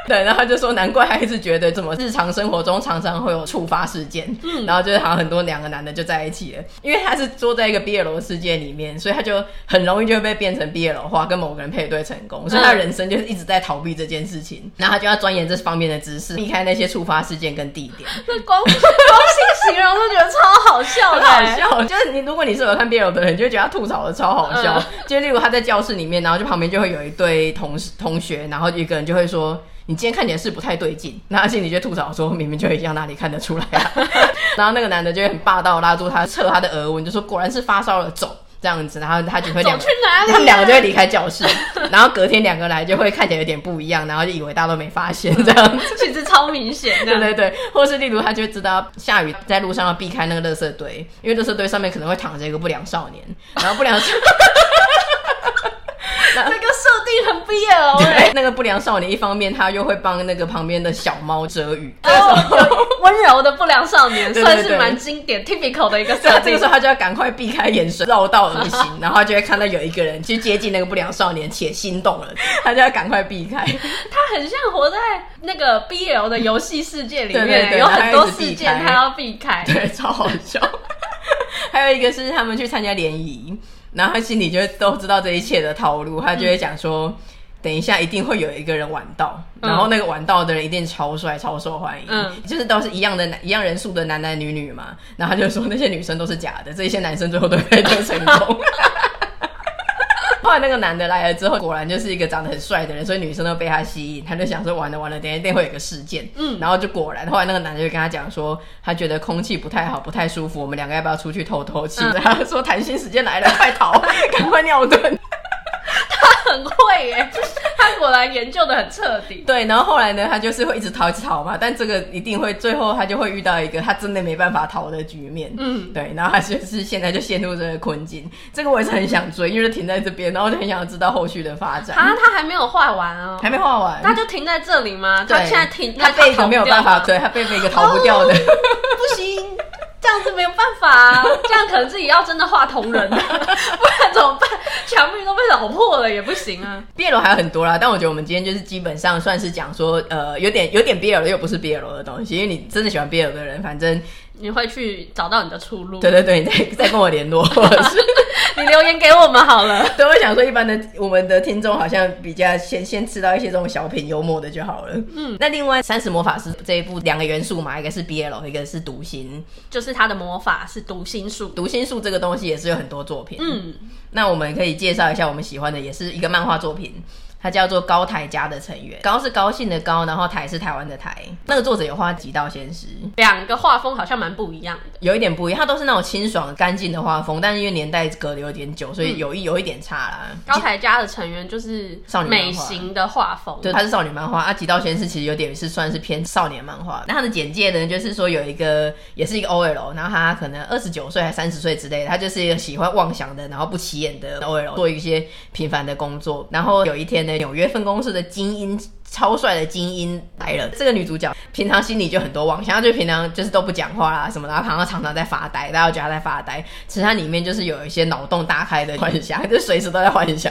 对，然后他就说，难怪他一直觉得怎么日常生活中常常会有触发事件，嗯，然后就是好像很多两个男的就在一起了，因为他是坐在一个 BL 的世界里面，所以他就很容易就会被变成 BL 化，跟某个人配对成功，所以他人生就是一直在逃避这件事情，然后他就要钻研这方面的知识，避开那些触发事件跟地点。那 光光性形容都觉得超好笑的，很好笑。就是你如果你是有看 BL 的人，就会觉得他吐槽的超好笑。嗯、就例如他在教室里面，然后就旁边就会有一对同同学，然后一个人就会说。你今天看起来是不太对劲，那他心里就吐槽说：“明明就一样，哪里看得出来啊？” 然后那个男的就会很霸道，拉住他，测他的额温，就说：“果然是发烧了，走这样子。”然后他就会两个，他 们两个就会离开教室。然后隔天两个来就会看起来有点不一样，然后就以为大家都没发现这样子，其实超明显。对对对，或是例如他就会知道下雨在路上要避开那个垃圾堆，因为垃圾堆上面可能会躺着一个不良少年，然后不良少。这个设定很 BL 哎，那个不良少年一方面他又会帮那个旁边的小猫遮雨，温、哦、柔的不良少年算是蛮经典 typical 的一个设定。这个时候他就要赶快避开眼神，绕道而行，然后他就会看到有一个人去接近那个不良少年，且心动了，他就要赶快避开。他很像活在那个 BL 的游戏世界里面，有很多事件他要避开，对，超好笑。还有一个是他们去参加联谊。然后他心里就都知道这一切的套路，他就会讲说，嗯、等一下一定会有一个人晚到，嗯、然后那个晚到的人一定超帅、超受欢迎，嗯，就是都是一样的男、一样人数的男男女女嘛。然后他就说那些女生都是假的，这些男生最后都会得成功。后来那个男的来了之后，果然就是一个长得很帅的人，所以女生都被他吸引。他就想说完了完了，等一定会有个事件。嗯，然后就果然，后来那个男的就跟他讲说，他觉得空气不太好，不太舒服，我们两个要不要出去透透气？然后说谈心时间来了，快逃，赶快尿遁。他很会耶，他果然研究的很彻底。对，然后后来呢，他就是会一直逃，一直逃嘛。但这个一定会最后他就会遇到一个他真的没办法逃的局面。嗯，对，然后他就是现在就陷入这个困境。这个我也是很想追，因为停在这边，然后就很想知道后续的发展。啊，他还没有画完哦，还没画完，他就停在这里吗？他现在停，他被一个没有办法，对他被一个逃不掉的，哦、不行。这样子没有办法啊，这样可能自己要真的画同人，不然怎么办？墙壁都被咬破了也不行啊。BL 还有很多啦，但我觉得我们今天就是基本上算是讲说，呃，有点有点 BL 的，又不是 BL 的东西。因为你真的喜欢 BL 的人，反正你会去找到你的出路。对对对，你再再跟我联络，或者是。你留言给我们好了。对，我想说，一般的我们的听众好像比较先先吃到一些这种小品幽默的就好了。嗯，那另外《三十魔法师》这一部两个元素嘛，一个是 BL，一个是读心，就是他的魔法是读心术。读心术这个东西也是有很多作品。嗯，那我们可以介绍一下我们喜欢的，也是一个漫画作品。它叫做高台家的成员，高是高兴的高，然后台是台湾的台。那个作者有画极道仙师，两个画风好像蛮不一样的，有一点不一样。他都是那种清爽干净的画风，但是因为年代隔得有点久，所以有一有一点差啦。高台家的成员就是少女美型的画风，对，它是少女漫画啊。极道仙师其实有点是算是偏少年漫画。那它的简介呢，就是说有一个也是一个 OL，然后他可能二十九岁还三十岁之类的，他就是一个喜欢妄想的，然后不起眼的 OL，做一些平凡的工作。然后有一天呢，纽约分公司。的精英超帅的精英来了，这个女主角平常心里就很多妄想，她就平常就是都不讲话啦什么的，然后常常常常在发呆，大家觉得她在发呆，其实她里面就是有一些脑洞大开的幻想，就随时都在幻想。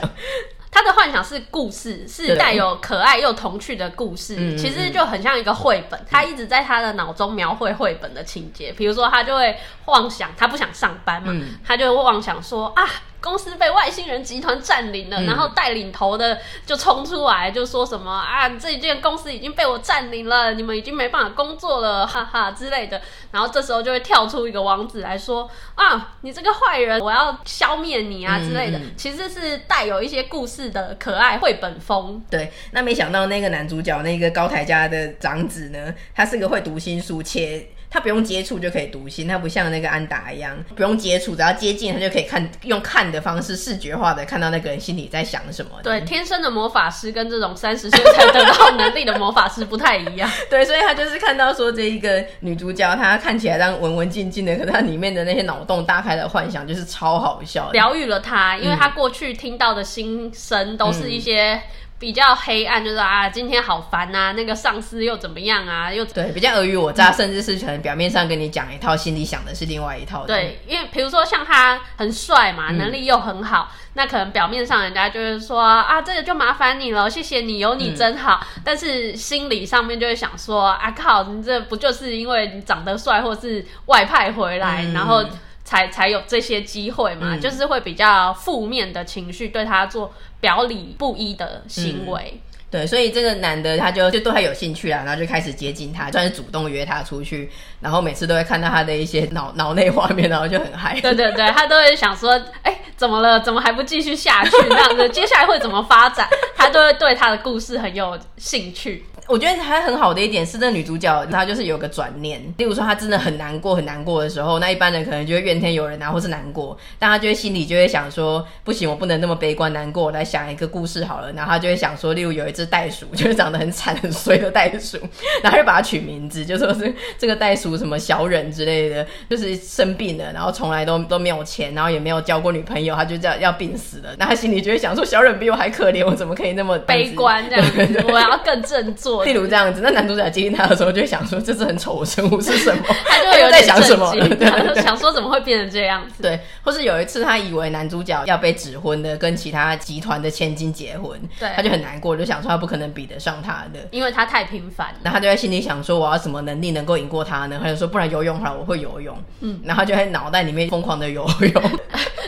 她的幻想是故事，是带有可爱又童趣的故事，其实就很像一个绘本。她一直在她的脑中描绘绘本的情节，比如说她就会妄想，她不想上班嘛，她就会妄想说啊。公司被外星人集团占领了，嗯、然后带领头的就冲出来，就说什么啊，这间公司已经被我占领了，你们已经没办法工作了，哈哈之类的。然后这时候就会跳出一个王子来说啊，你这个坏人，我要消灭你啊之类的。嗯、其实是带有一些故事的可爱绘本风。对，那没想到那个男主角那个高台家的长子呢，他是个会读心术且。他不用接触就可以读心，他不像那个安达一样不用接触，只要接近他就可以看，用看的方式视觉化的看到那个人心里在想什么。对，天生的魔法师跟这种三十岁才得到能力的魔法师不太一样。对，所以他就是看到说这一个女主角，她看起来这样文文静静的，可是她里面的那些脑洞大开的幻想就是超好笑，疗愈了她，因为她过去听到的心声都是一些、嗯。比较黑暗，就是啊，今天好烦啊，那个上司又怎么样啊？又对，比较尔虞我诈，嗯、甚至是可能表面上跟你讲一套，心里想的是另外一套。对，因为比如说像他很帅嘛，能力又很好，嗯、那可能表面上人家就是说啊，这个就麻烦你了，谢谢你，有你真好。嗯、但是心理上面就会想说啊，靠，你这不就是因为你长得帅，或是外派回来，嗯、然后。才才有这些机会嘛，嗯、就是会比较负面的情绪对他做表里不一的行为。嗯对，所以这个男的他就就对他有兴趣啦，然后就开始接近他，算是主动约他出去，然后每次都会看到他的一些 脑脑内画面，然后就很嗨。对对对，他都会想说，哎，怎么了？怎么还不继续下去？这样子接下来会怎么发展？他都会对他的故事很有兴趣。我觉得还很好的一点是，那女主角她就是有个转念，例如说她真的很难过很难过的时候，那一般人可能就会怨天尤人啊，或是难过，但她就会心里就会想说，不行，我不能那么悲观难过，我来想一个故事好了，然后她就会想说，例如有一。只袋鼠，就是长得很惨很衰的袋鼠，然后就把它取名字，就说是这个袋鼠什么小忍之类的，就是生病了，然后从来都都没有钱，然后也没有交过女朋友，他就这样要病死了。那他心里就会想说，小忍比我还可怜，我怎么可以那么悲观这样我要更振作。例如这样子，那男主角接近他的时候，就会想说，这是很丑的生物是什么？他就有 在想什么？想说怎么会变成这样子？对，或是有一次他以为男主角要被指婚的，跟其他集团的千金结婚，对，他就很难过，就想说。他不可能比得上他的，因为他太平凡。那他就在心里想说：“我要什么能力能够赢过他呢？”他就说：“不然游泳好了，我会游泳。”嗯，然后他就在脑袋里面疯狂的游泳。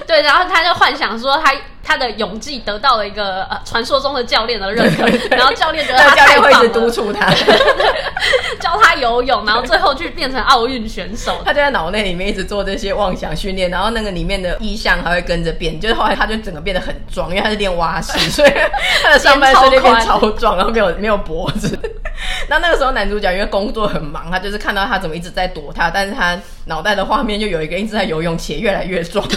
对，然后他就幻想说他他的勇技得到了一个呃传说中的教练的认可，然后教练觉得他太会一直督促他，教他游泳，然后最后去变成奥运选手。他就在脑内里面一直做这些妄想训练，然后那个里面的意象还会跟着变，就是后来他就整个变得很壮，因为他是练蛙式，所以他的上半身就变超壮，然后没有没有脖子。那那个时候男主角因为工作很忙，他就是看到他怎么一直在躲他，但是他脑袋的画面就有一个一直在游泳且越来越壮。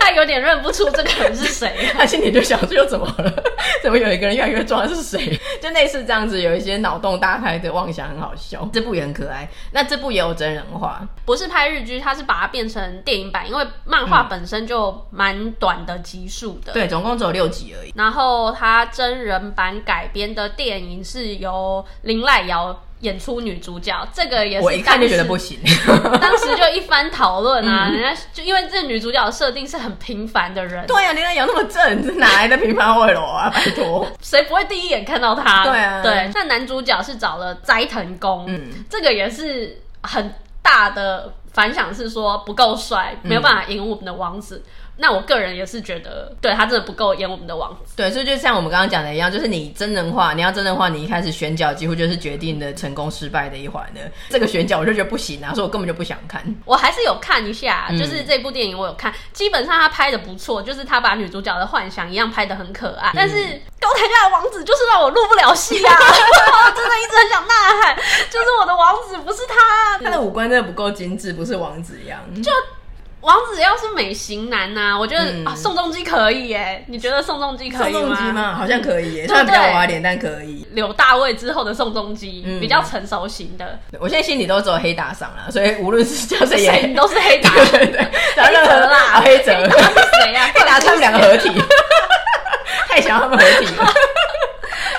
他有点认不出这个人是谁，他心里就想这又怎么了？怎么有一个人越来越壮？是谁？就类似这样子，有一些脑洞大开的妄想，很好笑。这部也很可爱。那这部也有真人化，不是拍日剧，他是把它变成电影版，因为漫画本身就蛮短的集数的。对，总共只有六集而已。然后他真人版改编的电影是由林濑遥。演出女主角，这个也是我一看就觉得不行。当时就一番讨论啊，嗯、人家就因为这女主角设定是很平凡的人。对啊，你看有那么正，这哪来的平凡卫罗啊？拜托，谁不会第一眼看到她？对啊，对。那男主角是找了斋藤工，嗯，这个也是很大的反响，是说不够帅，没有办法赢我们的王子。嗯那我个人也是觉得，对他真的不够演我们的王子。对，所以就像我们刚刚讲的一样，就是你真人化，你要真人化，你一开始选角几乎就是决定的成功失败的一环的。这个选角我就觉得不行啊，所以我根本就不想看。我还是有看一下，就是这部电影我有看，嗯、基本上他拍的不错，就是他把女主角的幻想一样拍的很可爱，嗯、但是高台家的王子就是让我入不了戏啊！真的一直很想呐喊，就是我的王子不是他，他的五官真的不够精致，不是王子样。就王子要是美型男呐、啊，我觉得、嗯、啊，宋仲基可以耶。你觉得宋仲基可以吗？宋仲基吗？好像可以耶，虽然比较娃脸，但可以。柳大卫之后的宋仲基、嗯、比较成熟型的。我现在心里都只有黑打赏了，所以无论是叫谁演，你都是黑打。对对对，黑泽啦，黑泽是谁呀？黑打他们两个合体，太想要他们合体了。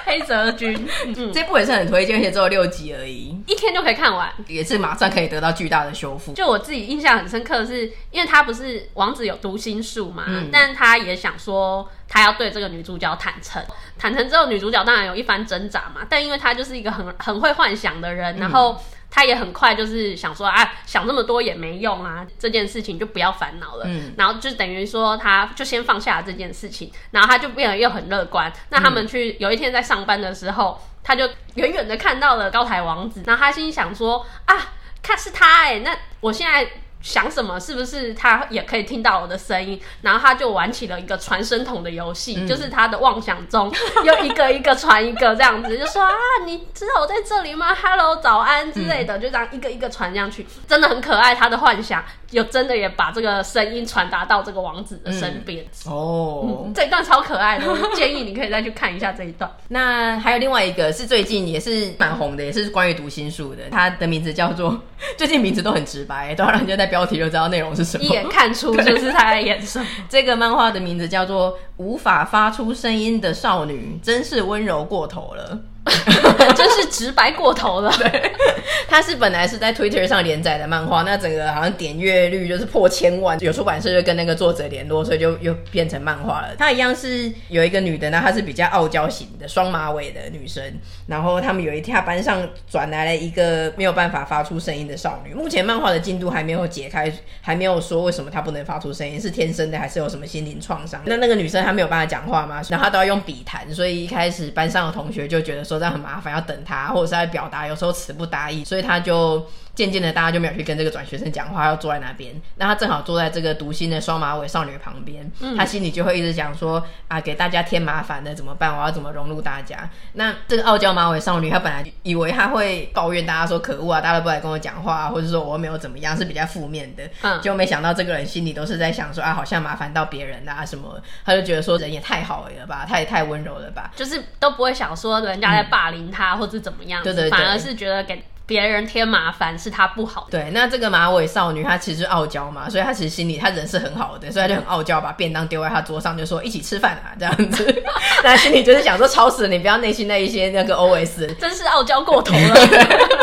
黑泽君，嗯，这部也是很推荐，而且只有六集而已，一天就可以看完，也是马上可以得到巨大的修复。就我自己印象很深刻的是，因为他不是王子有读心术嘛，嗯、但他也想说他要对这个女主角坦诚，坦诚之后女主角当然有一番挣扎嘛，但因为他就是一个很很会幻想的人，然后。他也很快就是想说啊，想这么多也没用啊，这件事情就不要烦恼了。嗯，然后就等于说，他就先放下了这件事情，然后他就变得又很乐观。那他们去有一天在上班的时候，他就远远的看到了高台王子，然后他心想说啊，看是他哎、欸，那我现在。想什么？是不是他也可以听到我的声音？然后他就玩起了一个传声筒的游戏，嗯、就是他的妄想中又一个一个传一个这样子，就说啊，你知道我在这里吗？Hello，早安之类的，嗯、就这样一个一个传上去，真的很可爱。他的幻想又真的也把这个声音传达到这个王子的身边、嗯。哦、嗯，这一段超可爱的，我建议你可以再去看一下这一段。那还有另外一个是最近也是蛮红的，也是关于读心术的，它的名字叫做，最近名字都很直白，都让人家在。标题就知道内容是什么，一眼看出 就是他在演什么。这个漫画的名字叫做《无法发出声音的少女》，真是温柔过头了。真是直白过头了。对，他是本来是在 Twitter 上连载的漫画，那整个好像点阅率就是破千万，有出版社就跟那个作者联络，所以就又变成漫画了。它一样是有一个女的呢，她是比较傲娇型的双马尾的女生，然后他们有一天班上转来了一个没有办法发出声音的少女。目前漫画的进度还没有解开，还没有说为什么她不能发出声音，是天生的还是有什么心灵创伤？那那个女生她没有办法讲话嘛，然后她都要用笔谈，所以一开始班上的同学就觉得说。这样很麻烦，要等他，或者是在表达，有时候词不达意，所以他就。渐渐的，大家就没有去跟这个转学生讲话，要坐在那边。那他正好坐在这个读心的双马尾少女旁边，嗯、他心里就会一直讲说：“啊，给大家添麻烦的怎么办？我要怎么融入大家？”那这个傲娇马尾少女，她本来以为她会抱怨大家说：“可恶啊，大家都不来跟我讲话，或者说我没有怎么样，是比较负面的。”嗯，就没想到这个人心里都是在想说：“啊，好像麻烦到别人啊什么。”他就觉得说人也太好了吧，他也太温柔了吧，就是都不会想说人家在霸凌他、嗯、或者怎么样，对对对，反而是觉得给。别人添麻烦是他不好的。对，那这个马尾少女她其实傲娇嘛，所以她其实心里她人是很好的，所以她就很傲娇，把便当丢在她桌上，就说一起吃饭啊这样子。那心里就是想说，吵死了，你不要内心那一些那个 OS，真是傲娇过头了。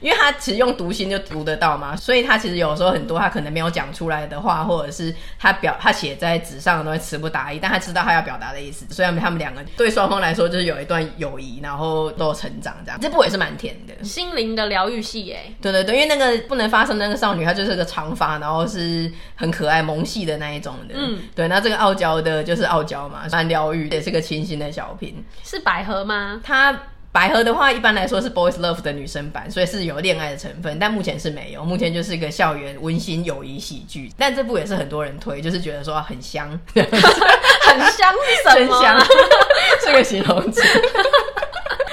因为他其实用读心就读得到嘛，所以他其实有时候很多他可能没有讲出来的话，或者是他表他写在纸上的东西词不达意，但他知道他要表达的意思。所以他们两个对双方来说就是有一段友谊，然后都有成长这样。这部也是蛮甜的，心灵的疗愈系哎。对对对，因为那个不能发生那个少女，她就是个长发，然后是很可爱萌系的那一种的。嗯，对，那这个傲娇的就是傲娇嘛，蛮疗愈，也是个清新的小品。是百合吗？他。百合的话，一般来说是 boys love 的女生版，所以是有恋爱的成分，但目前是没有，目前就是一个校园温馨友谊喜剧。但这部也是很多人推，就是觉得说很香，很香是什么？真香，是个形容词。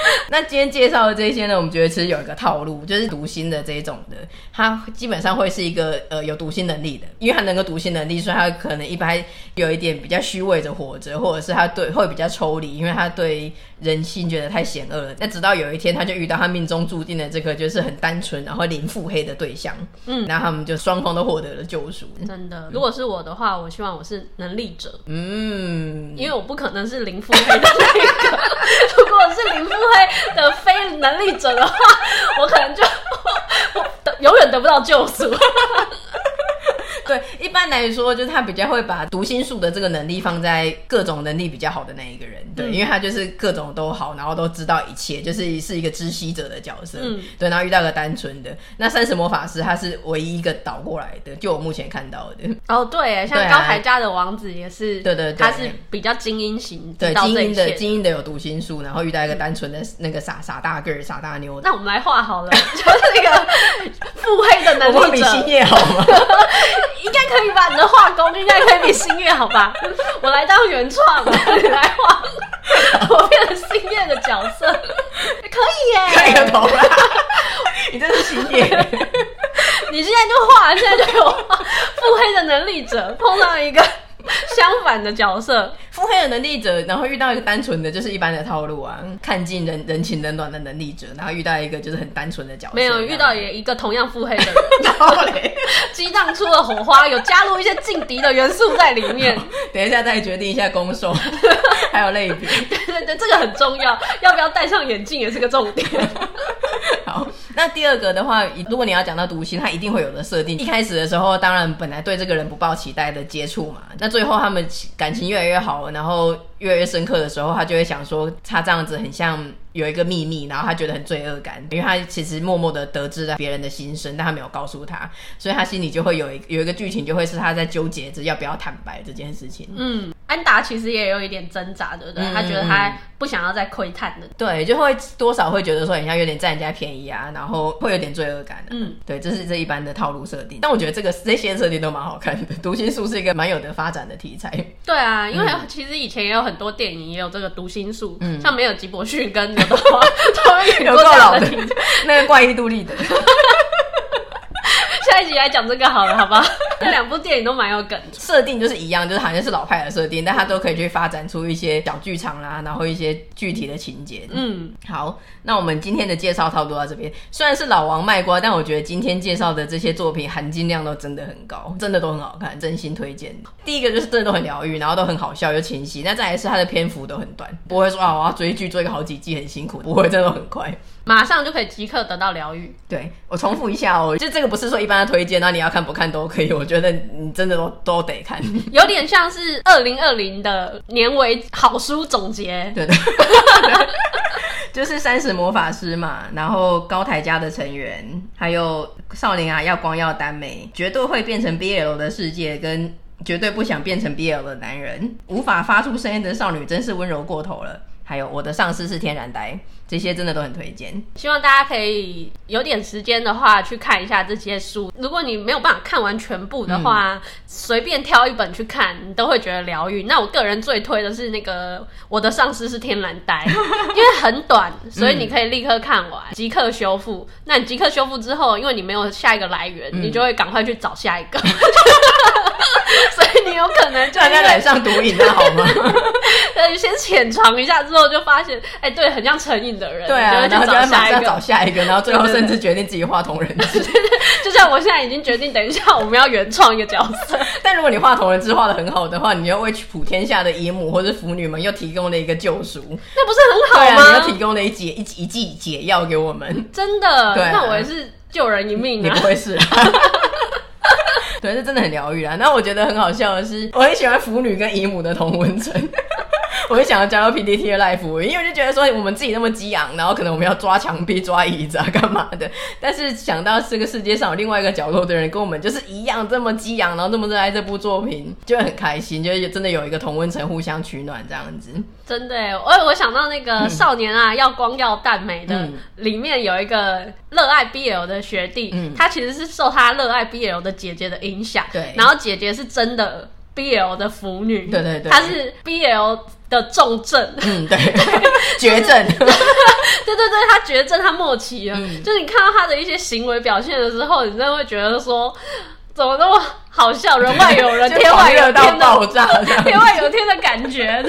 那今天介绍的这些呢，我们觉得其实有一个套路，就是读心的这一种的，他基本上会是一个呃有读心能力的，因为他能够读心能力，所以他可能一般有一点比较虚伪的活着，或者是他对会比较抽离，因为他对人心觉得太险恶了。那直到有一天，他就遇到他命中注定的这个就是很单纯然后零腹黑的对象，嗯，然后他们就双方都获得了救赎。真的，如果是我的话，我希望我是能力者，嗯，因为我不可能是零腹黑的那个。如果是零腹黑。的非能力者的话，我可能就永远得不到救赎。对，一般来说，就是他比较会把读心术的这个能力放在各种能力比较好的那一个人，对，嗯、因为他就是各种都好，然后都知道一切，就是是一个知悉者的角色，嗯，对，然后遇到个单纯的，那三十魔法师他是唯一一个倒过来的，就我目前看到的。哦，对，像高台家的王子也是，对对对，他是比较精英型，对，精英的精英的有读心术，然后遇到一个单纯的那个傻傻大个儿傻大妞。那我们来画好了，就是那个腹黑的能力会比星夜好吗？应该可以吧，你的画工应该可以比新月好吧？我来当原创，你来画。我变成新月的角色，可以耶，可以个头啦！你真是星月，你现在就画，现在就有画腹黑的能力者碰到一个。相反的角色，腹黑的能力者，然后遇到一个单纯的，就是一般的套路啊，看尽人人情冷暖的能力者，然后遇到一个就是很单纯的角色，没有遇到也一个同样腹黑的人，激荡出了火花，有加入一些劲敌的元素在里面。等一下再决定一下攻守，还有类比，对对对，这个很重要，要不要戴上眼镜也是个重点。好，那第二个的话，如果你要讲到毒心，它一定会有的设定。一开始的时候，当然本来对这个人不抱期待的接触嘛，那最后他们感情越来越好，然后越来越深刻的时候，他就会想说，他这样子很像。有一个秘密，然后他觉得很罪恶感，因为他其实默默的得知了别人的心声，但他没有告诉他，所以他心里就会有一 有一个剧情，就会是他在纠结着要不要坦白这件事情。嗯，安达其实也有一点挣扎，对不对？嗯、他觉得他不想要再窥探的，对，就会多少会觉得说，好像有点占人家便宜啊，然后会有点罪恶感、啊。嗯，对，这是这一般的套路设定，但我觉得这个这些设定都蛮好看的，读心术是一个蛮有的发展的题材。对啊，因为其实以前也有很多电影也有这个读心术，嗯，像没有吉伯逊跟刘德华。有够老的，那个怪异杜立的。下一集来讲这个好了，好不好？那两部电影都蛮有梗，设定就是一样，就是好像是老派的设定，但它都可以去发展出一些小剧场啦，然后一些具体的情节。嗯，好，那我们今天的介绍差不多到这边。虽然是老王卖瓜，但我觉得今天介绍的这些作品含金量都真的很高，真的都很好看，真心推荐。第一个就是真的都很疗愈，然后都很好笑又清晰。那再来是它的篇幅都很短，不会说啊我要追剧追个好几季很辛苦，不会，真的很快。马上就可以即刻得到疗愈。对，我重复一下哦，就这个不是说一般的推荐，那你要看不看都可以。我觉得你真的都都得看，有点像是二零二零的年尾好书总结。对的，就是三十魔法师嘛，然后高台家的成员，还有少年啊要光耀耽美，绝对会变成 BL 的世界，跟绝对不想变成 BL 的男人，无法发出声音的少女真是温柔过头了。还有我的上司是天然呆，这些真的都很推荐。希望大家可以有点时间的话去看一下这些书。如果你没有办法看完全部的话，随、嗯、便挑一本去看，你都会觉得疗愈。那我个人最推的是那个我的上司是天然呆，因为很短，所以你可以立刻看完，即刻修复。那你即刻修复之后，因为你没有下一个来源，嗯、你就会赶快去找下一个。所以你有可能就在染上毒瘾，那好吗？呃，先浅尝一下之后，就发现，哎、欸，对，很像成瘾的人，对啊，然后就会马上找下一个，然后最后甚至决定自己画同人 志。就像我现在已经决定，等一下我们要原创一个角色。但如果你画同人志画的很好的话，你又为普天下的姨母或者腐女们又提供了一个救赎，那不是很好吗？啊、你又提供了一剂一一剂解药给我们，真的，对、啊，那我也是救人一命啊！你不会是？对，是真的很疗愈啊！那我觉得很好笑的是，我很喜欢腐女跟姨母的同文层。我就想要加入 PDT 的 life，因为我就觉得说我们自己那么激昂，然后可能我们要抓墙壁、抓椅子啊，干嘛的？但是想到这个世界上有另外一个角落的人跟我们就是一样这么激昂，然后这么热爱这部作品，就会很开心，就是真的有一个同温层互相取暖这样子。真的，我我想到那个少年啊，嗯、要光耀淡美的、嗯、里面有一个热爱 BL 的学弟，嗯、他其实是受他热爱 BL 的姐姐的影响，对，然后姐姐是真的 BL 的腐女，对对对，她是 BL。的重症，嗯，对，绝症，对对对，他绝症，他末期了。嗯、就是你看到他的一些行为表现的时候，你真的会觉得说，怎么那么好笑？人外有人，天外有天的爆炸，天外有天的感觉。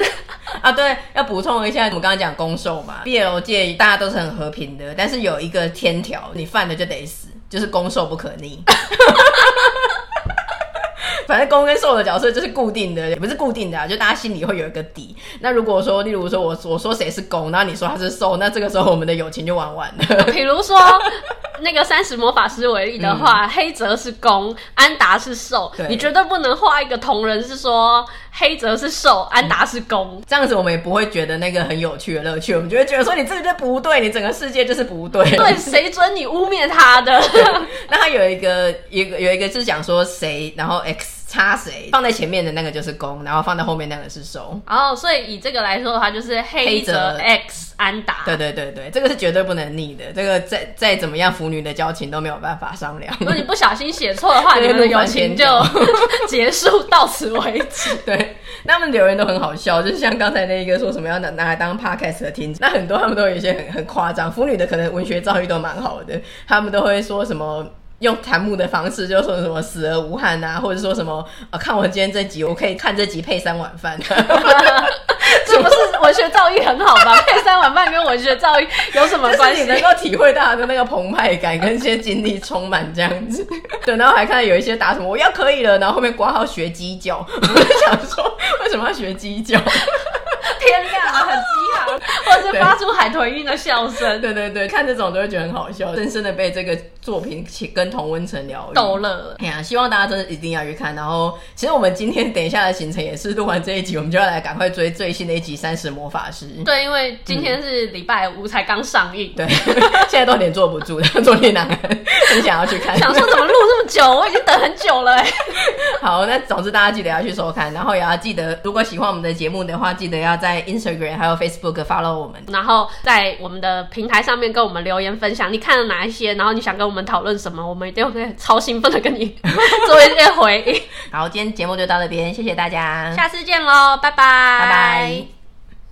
啊，对，要补充一下，我们刚刚讲攻受嘛，BL 界大家都是很和平的，但是有一个天条，你犯了就得死，就是攻受不可逆。反正攻跟受的角色就是固定的，也不是固定的啊，就大家心里会有一个底。那如果说，例如说我我说谁是攻，然后你说他是受，那这个时候我们的友情就玩完了。比如说那个三十魔法师为例的话，嗯、黑泽是攻，安达是受，你绝对不能画一个同人是说黑泽是受，安达是攻，嗯，这样子我们也不会觉得那个很有趣的乐趣，我们就会觉得说你这个就不对，你整个世界就是不对。对，谁准你污蔑他的？那他有一个一个有一个是讲说谁，然后 X。插谁，放在前面的那个就是攻，然后放在后面那个是守。哦，所以以这个来说的话，就是黑泽 X 安达。对对对对，这个是绝对不能逆的，这个再再怎么样腐女的交情都没有办法商量。如果你不小心写错的话，你们的友情就 结束到此为止。对，那他们留言都很好笑，就是像刚才那一个说什么要拿拿来当 podcast 的听，那很多他们都有一些很很夸张，腐女的可能文学造诣都蛮好的，他们都会说什么。用弹幕的方式，就说什么死而无憾啊，或者说什么啊，看我今天这集，我可以看这集配三碗饭。这不是文学造诣很好吗？配三碗饭跟文学造诣有什么关系？你能够体会到他的那个澎湃感跟一些经历充满这样子。对，然后还看到有一些打什么我要可以了，然后后面挂号学鸡叫，我就想说为什么要学鸡叫？天亮了，很激昂，或者是发出海豚音的笑声。对 对对，看这种都会觉得很好笑，深深的被这个作品跟童温层疗愈，逗乐。哎呀，希望大家真的一定要去看。然后，其实我们今天等一下的行程也是录完这一集，我们就要来赶快追最新的一集《三十魔法师》。对，因为今天是礼拜五才刚上映。对，现在都有点坐不住，坐立难安，很想要去看。想说怎么录这么久，我已经等很久了。好，那总之大家记得要去收看，然后也要记得，如果喜欢我们的节目的话，记得要在 Instagram 还有 Facebook follow 我们，然后在我们的平台上面跟我们留言分享你看了哪一些，然后你想跟我们讨论什么，我们一定会超兴奋的跟你 做一些回应。好，今天节目就到这边，谢谢大家，下次见喽，拜拜，拜拜。